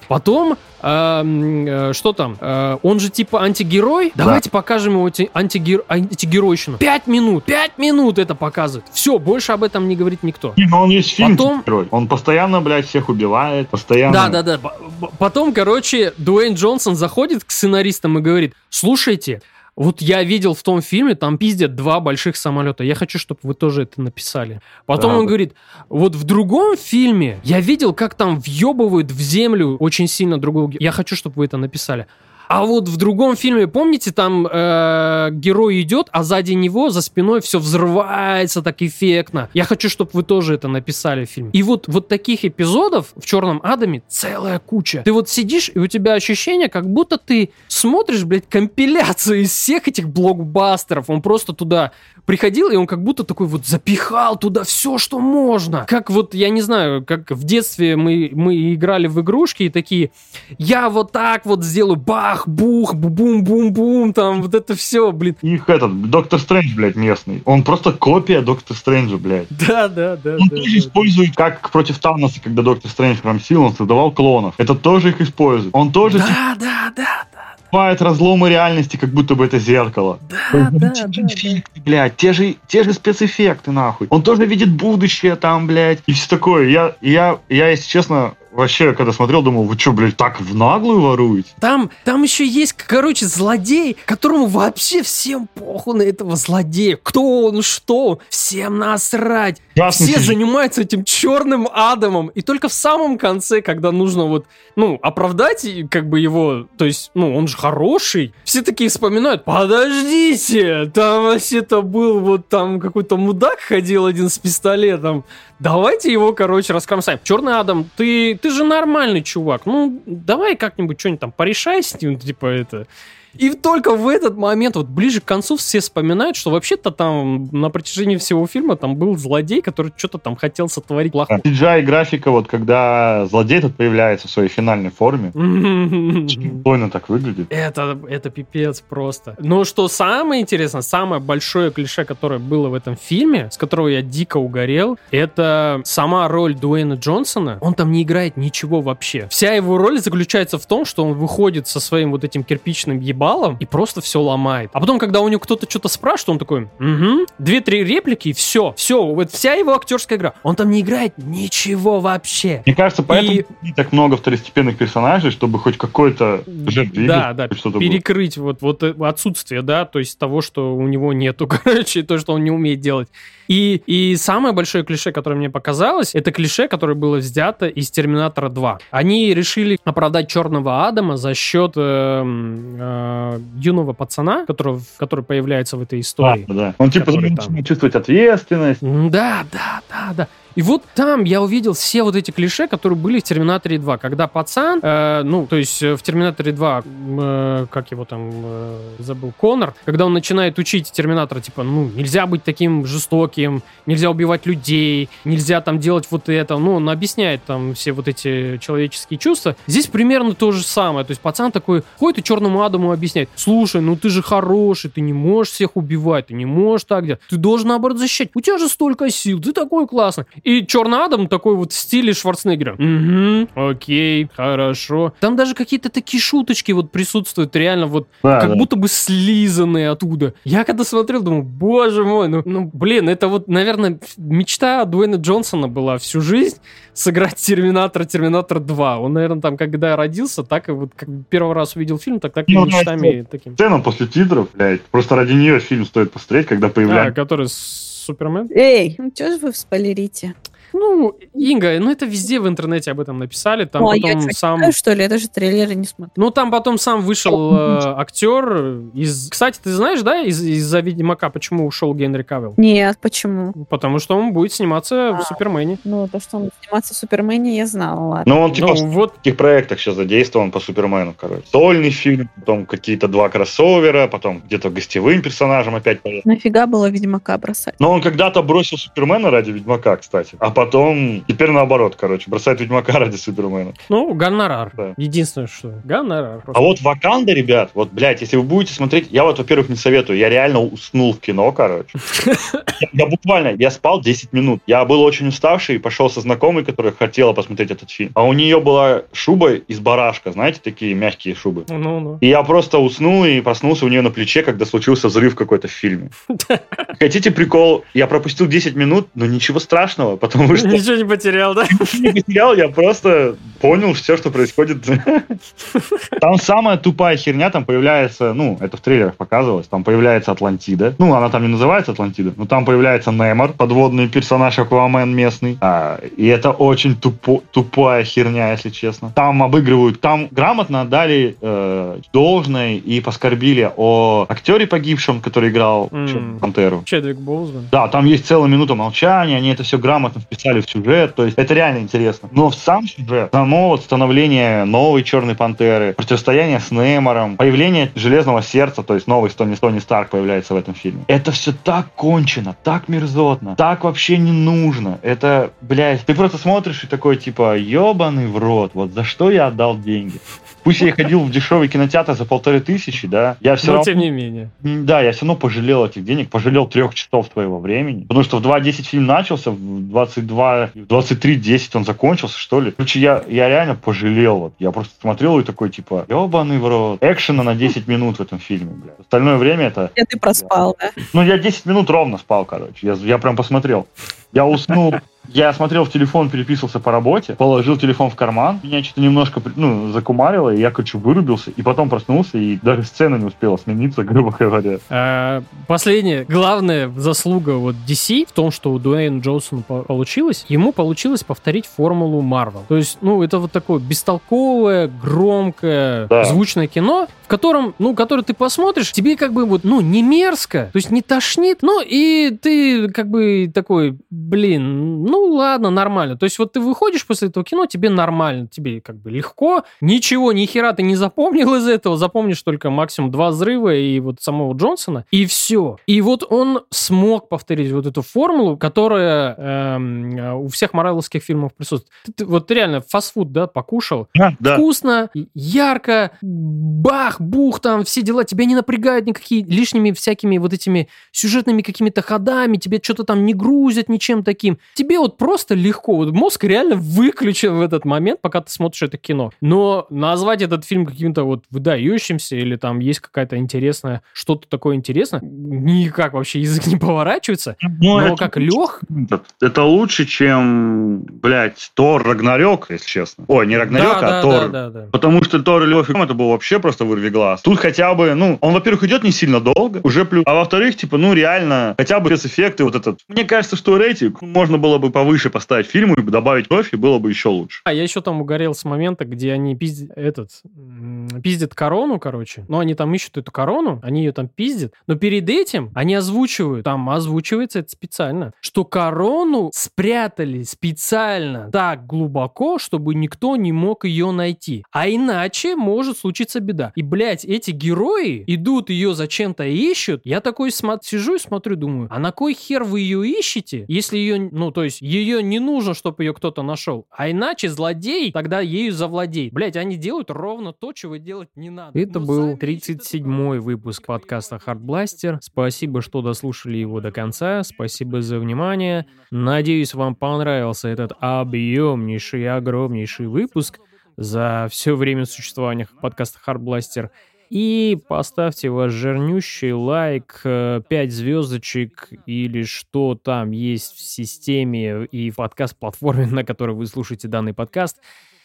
Потом, эм, э, что там? Э, он же типа антигерой. Давайте покажем его анти- антигер- антигеройщину. Пять минут, пять минут это показывает. Все, больше об этом не говорит никто. Не, ну он есть фильм Потом- герой. Он постоянно, блядь, всех убивает, постоянно... Да, да, да. Потом, короче, Дуэйн Джонсон заходит к сценаристам и говорит, слушайте, вот я видел в том фильме, там пиздят два больших самолета. Я хочу, чтобы вы тоже это написали. Потом Да, он говорит, вот в другом фильме я видел, как там въебывают в землю очень сильно другого. Я хочу, чтобы вы это написали. А вот в другом фильме, помните, там э, герой идет, а сзади него, за спиной все взрывается так эффектно. Я хочу, чтобы вы тоже это написали в фильме. И вот, вот таких эпизодов в Черном Адаме целая куча. Ты вот сидишь, и у тебя ощущение, как будто ты смотришь, блядь, компиляцию из всех этих блокбастеров. Он просто туда приходил, и он как будто такой вот запихал туда все, что можно. Как вот, я не знаю, как в детстве мы, мы играли в игрушки и такие, я вот так вот сделаю, бах, бух, бум-бум-бум, там вот это все, блин. Их этот, Доктор Стрэндж, блядь, местный. Он просто копия Доктора Стрэнджа, блядь. Да, да, да. Он да, тоже да. использует, как против Таноса, когда Доктор Стрэндж рамсил, он создавал клонов. Это тоже их использует. Он тоже Да, да, да, да, разломы реальности, как будто бы это зеркало. да, да, да, эффекты, блядь, те же, те же спецэффекты, нахуй. Он тоже видит будущее там, блядь, и все такое. Я, я, я, если честно, вообще, когда смотрел, думал, вы что, блядь, так в наглую воруете? Там, там еще есть, короче, злодей, которому вообще всем похуй на этого злодея. Кто он, что всем насрать. Красный Все занимаются этим черным адамом. И только в самом конце, когда нужно вот, ну, оправдать как бы его, то есть, ну, он же хороший. Все такие вспоминают, подождите, там вообще-то был вот там какой-то мудак ходил один с пистолетом. Давайте его, короче, раскромсаем. Черный Адам, ты, ты же нормальный чувак. Ну, давай как-нибудь что-нибудь там порешай с ним, типа это. И только в этот момент, вот ближе к концу, все вспоминают, что вообще-то там на протяжении всего фильма там был злодей, который что-то там хотел сотворить плохое. CGI графика, вот когда злодей тут появляется в своей финальной форме, спокойно так выглядит. Это, это пипец просто. Но что самое интересное, самое большое клише, которое было в этом фильме, с которого я дико угорел, это сама роль Дуэйна Джонсона. Он там не играет ничего вообще. Вся его роль заключается в том, что он выходит со своим вот этим кирпичным ебалом и просто все ломает. А потом, когда у него кто-то что-то спрашивает, он такой, угу, две-три реплики и все. Все, вот вся его актерская игра. Он там не играет ничего вообще. Мне кажется, поэтому и... не так много второстепенных персонажей, чтобы хоть какой-то сюжет Да, да, перекрыть вот, вот э, отсутствие, да, то есть того, что у него нету, короче, то, что он не умеет делать. И, и самое большое клише, которое мне показалось, это клише, которое было взято из Терминатора 2. Они решили оправдать Черного Адама за счет э, э, юного пацана, который, который появляется в этой истории. Да, да. Он типа там... чувствовать ответственность. Да, да, да, да. И вот там я увидел все вот эти клише, которые были в Терминаторе 2, когда пацан, э, ну, то есть э, в Терминаторе 2, э, как его там, э, забыл, Конор, когда он начинает учить Терминатора, типа, ну, нельзя быть таким жестоким, нельзя убивать людей, нельзя там делать вот это, ну, он объясняет там все вот эти человеческие чувства. Здесь примерно то же самое, то есть пацан такой ходит и Черному Адаму объясняет, слушай, ну ты же хороший, ты не можешь всех убивать, ты не можешь так делать, ты должен, наоборот, защищать, у тебя же столько сил, ты такой классный. И Черный Адам такой вот в стиле Шварценеггера. Угу, окей, хорошо. Там даже какие-то такие шуточки вот присутствуют, реально вот да, как да. будто бы слизанные оттуда. Я когда смотрел, думаю, боже мой, ну, ну блин, это вот, наверное, мечта Дуэйна Джонсона была всю жизнь сыграть Терминатор, Терминатор 2. Он, наверное, там, когда родился, так и вот как первый раз увидел фильм, так так и ну, мечтами таким. Сцена после титров, блядь, просто ради нее фильм стоит посмотреть, когда появляется. Да, который Супермен? Эй, ну что же вы спойлерите? Ну, Инга, ну это везде в интернете об этом написали. Там ну, а потом я сам... Читаю, что ли? Я даже трейлеры не смотрю. Ну, там потом сам вышел э, актер из... Кстати, ты знаешь, да, из- из-за Ведьмака, почему ушел Генри Кавилл? Нет, почему? Потому что он будет сниматься а, в Супермене. Ну, то, что он будет сниматься в Супермене, я знала, ладно. Ну, он типа ну, в вот... таких проектах сейчас задействован по Супермену, короче. Сольный фильм, потом какие-то два кроссовера, потом где-то гостевым персонажем опять поехал. Нафига было Ведьмака бросать? Но он когда-то бросил Супермена ради Ведьмака, кстати. А потом теперь наоборот, короче, бросает Ведьмака ради Супермена. Ну, гонорар. Да. Единственное, что гонорар. Просто. А вот Ваканда, ребят, вот, блядь, если вы будете смотреть, я вот, во-первых, не советую, я реально уснул в кино, короче. Я буквально, я спал 10 минут. Я был очень уставший, пошел со знакомой, которая хотела посмотреть этот фильм. А у нее была шуба из барашка, знаете, такие мягкие шубы. Ну, ну. И я просто уснул и проснулся у нее на плече, когда случился взрыв какой-то в фильме. Хотите прикол? Я пропустил 10 минут, но ничего страшного, потому что... Ничего не потерял потерял, да? Не потерял, я просто понял все, что происходит. Там самая тупая херня, там появляется, ну, это в трейлерах показывалось, там появляется Атлантида. Ну, она там не называется Атлантида, но там появляется Нэмор, подводный персонаж Аквамен местный. А, и это очень тупо, тупая херня, если честно. Там обыгрывают, там грамотно дали э, должное и поскорбили о актере погибшем, который играл mm. Пантеру. Чедвик Боузман. Да, там есть целая минута молчания, они это все грамотно вписали в сюжет, то есть это реально интересно. Но в сам сюжет, само вот становление новой Черной Пантеры, противостояние с Неймором, появление Железного Сердца, то есть новый Тони, Тони Старк появляется в этом фильме. Это все так кончено, так мерзотно, так вообще не нужно. Это, блядь, ты просто смотришь и такой, типа, ебаный в рот, вот за что я отдал деньги? Пусть я ходил в дешевый кинотеатр за полторы тысячи, да, я все Но равно... тем не менее. Да, я все равно пожалел этих денег, пожалел трех часов твоего времени. Потому что в 2.10 фильм начался, в 22, 23.10 он закончился, что ли. Короче, я, я реально пожалел. Вот. Я просто смотрел и такой, типа, ебаный в рот. Экшена на 10 минут в этом фильме, бля. Остальное время это... Я ты проспал, да? Ну, я 10 минут ровно спал, короче. Я, я прям посмотрел. Я уснул я смотрел в телефон, переписывался по работе, положил телефон в карман, меня что-то немножко ну, закумарило, и я, короче, вырубился, и потом проснулся, и даже сцена не успела смениться, грубо говоря. А, последняя, главная заслуга вот DC в том, что у Дуэйна Джонсона получилось, ему получилось повторить формулу Марвел. То есть, ну, это вот такое бестолковое, громкое, да. звучное кино, в котором, ну, который ты посмотришь, тебе как бы вот, ну, не мерзко, то есть не тошнит, ну, и ты как бы такой, блин, ну ладно, нормально. То есть вот ты выходишь после этого кино, тебе нормально, тебе как бы легко, ничего, ни хера ты не запомнил из этого, запомнишь только максимум два взрыва и вот самого Джонсона, и все. И вот он смог повторить вот эту формулу, которая эм, у всех марвеловских фильмов присутствует. Ты, ты, вот реально фастфуд, да, покушал, А, да. вкусно, ярко, бах, бух, там все дела, тебя не напрягают никакие лишними всякими вот этими сюжетными какими-то ходами, тебе что-то там не грузят ничем таким. Тебе вот просто легко, вот мозг реально выключен в этот момент, пока ты смотришь это кино. Но назвать этот фильм каким-то вот выдающимся или там есть какая-то интересная, что-то такое интересное, никак вообще язык не поворачивается. Ну, Но это- как лег, Это лучше, чем, блядь, Тор Рагнарёк, если честно. Ой, не Рагнарёк, да, а да, Тор. да, да, да. Потому что Тор и Гром это был вообще просто вырви глаз. Тут хотя бы, ну, он, во-первых, идет не сильно долго, уже плюс. А во-вторых, типа, ну, реально, хотя бы спецэффекты вот этот. Мне кажется, что рейтинг можно было бы повыше поставить фильму и добавить кровь, и было бы еще лучше. А я еще там угорел с момента, где они пиздят этот пиздят корону, короче. Ну, они там ищут эту корону, они ее там пиздят. Но перед этим они озвучивают, там озвучивается это специально, что корону спрятали специально так глубоко, чтобы никто не мог ее найти. А иначе может случиться беда. И, блядь, эти герои идут ее зачем-то ищут. Я такой сижу и смотрю, думаю, а на кой хер вы ее ищете, если ее, ну, то есть, ее не нужно, чтобы ее кто-то нашел. А иначе злодей тогда ею завладеет. Блять, они делают ровно то, чего делать не надо. Это Ну, был сами 37-й выпуск подкаста Hardblaster. Спасибо, что дослушали его до конца. Спасибо за внимание. Надеюсь, вам понравился этот объемнейший огромнейший выпуск за все время существования подкаста Hardblaster. И поставьте ваш жирнющий лайк, 5 звездочек или что там есть в системе и в подкаст-платформе, на которой вы слушаете данный подкаст.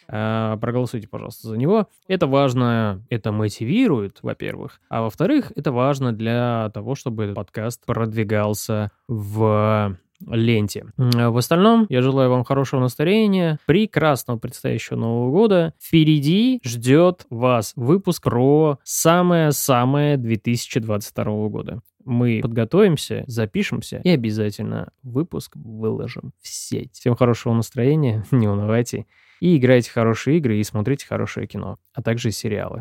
А, Проголосуйте, пожалуйста, за него. Это важно, это мотивирует, во-первых. А во-вторых, это важно для того, чтобы этот подкаст продвигался в ленте. М, В остальном, я желаю вам хорошего настроения, прекрасного предстоящего Нового года. Впереди ждет вас выпуск про самое-самое 2022 года. Мы подготовимся, запишемся и обязательно выпуск выложим в сеть. Всем хорошего настроения, не унывайте. И играйте хорошие игры и смотрите хорошее кино, а также сериалы.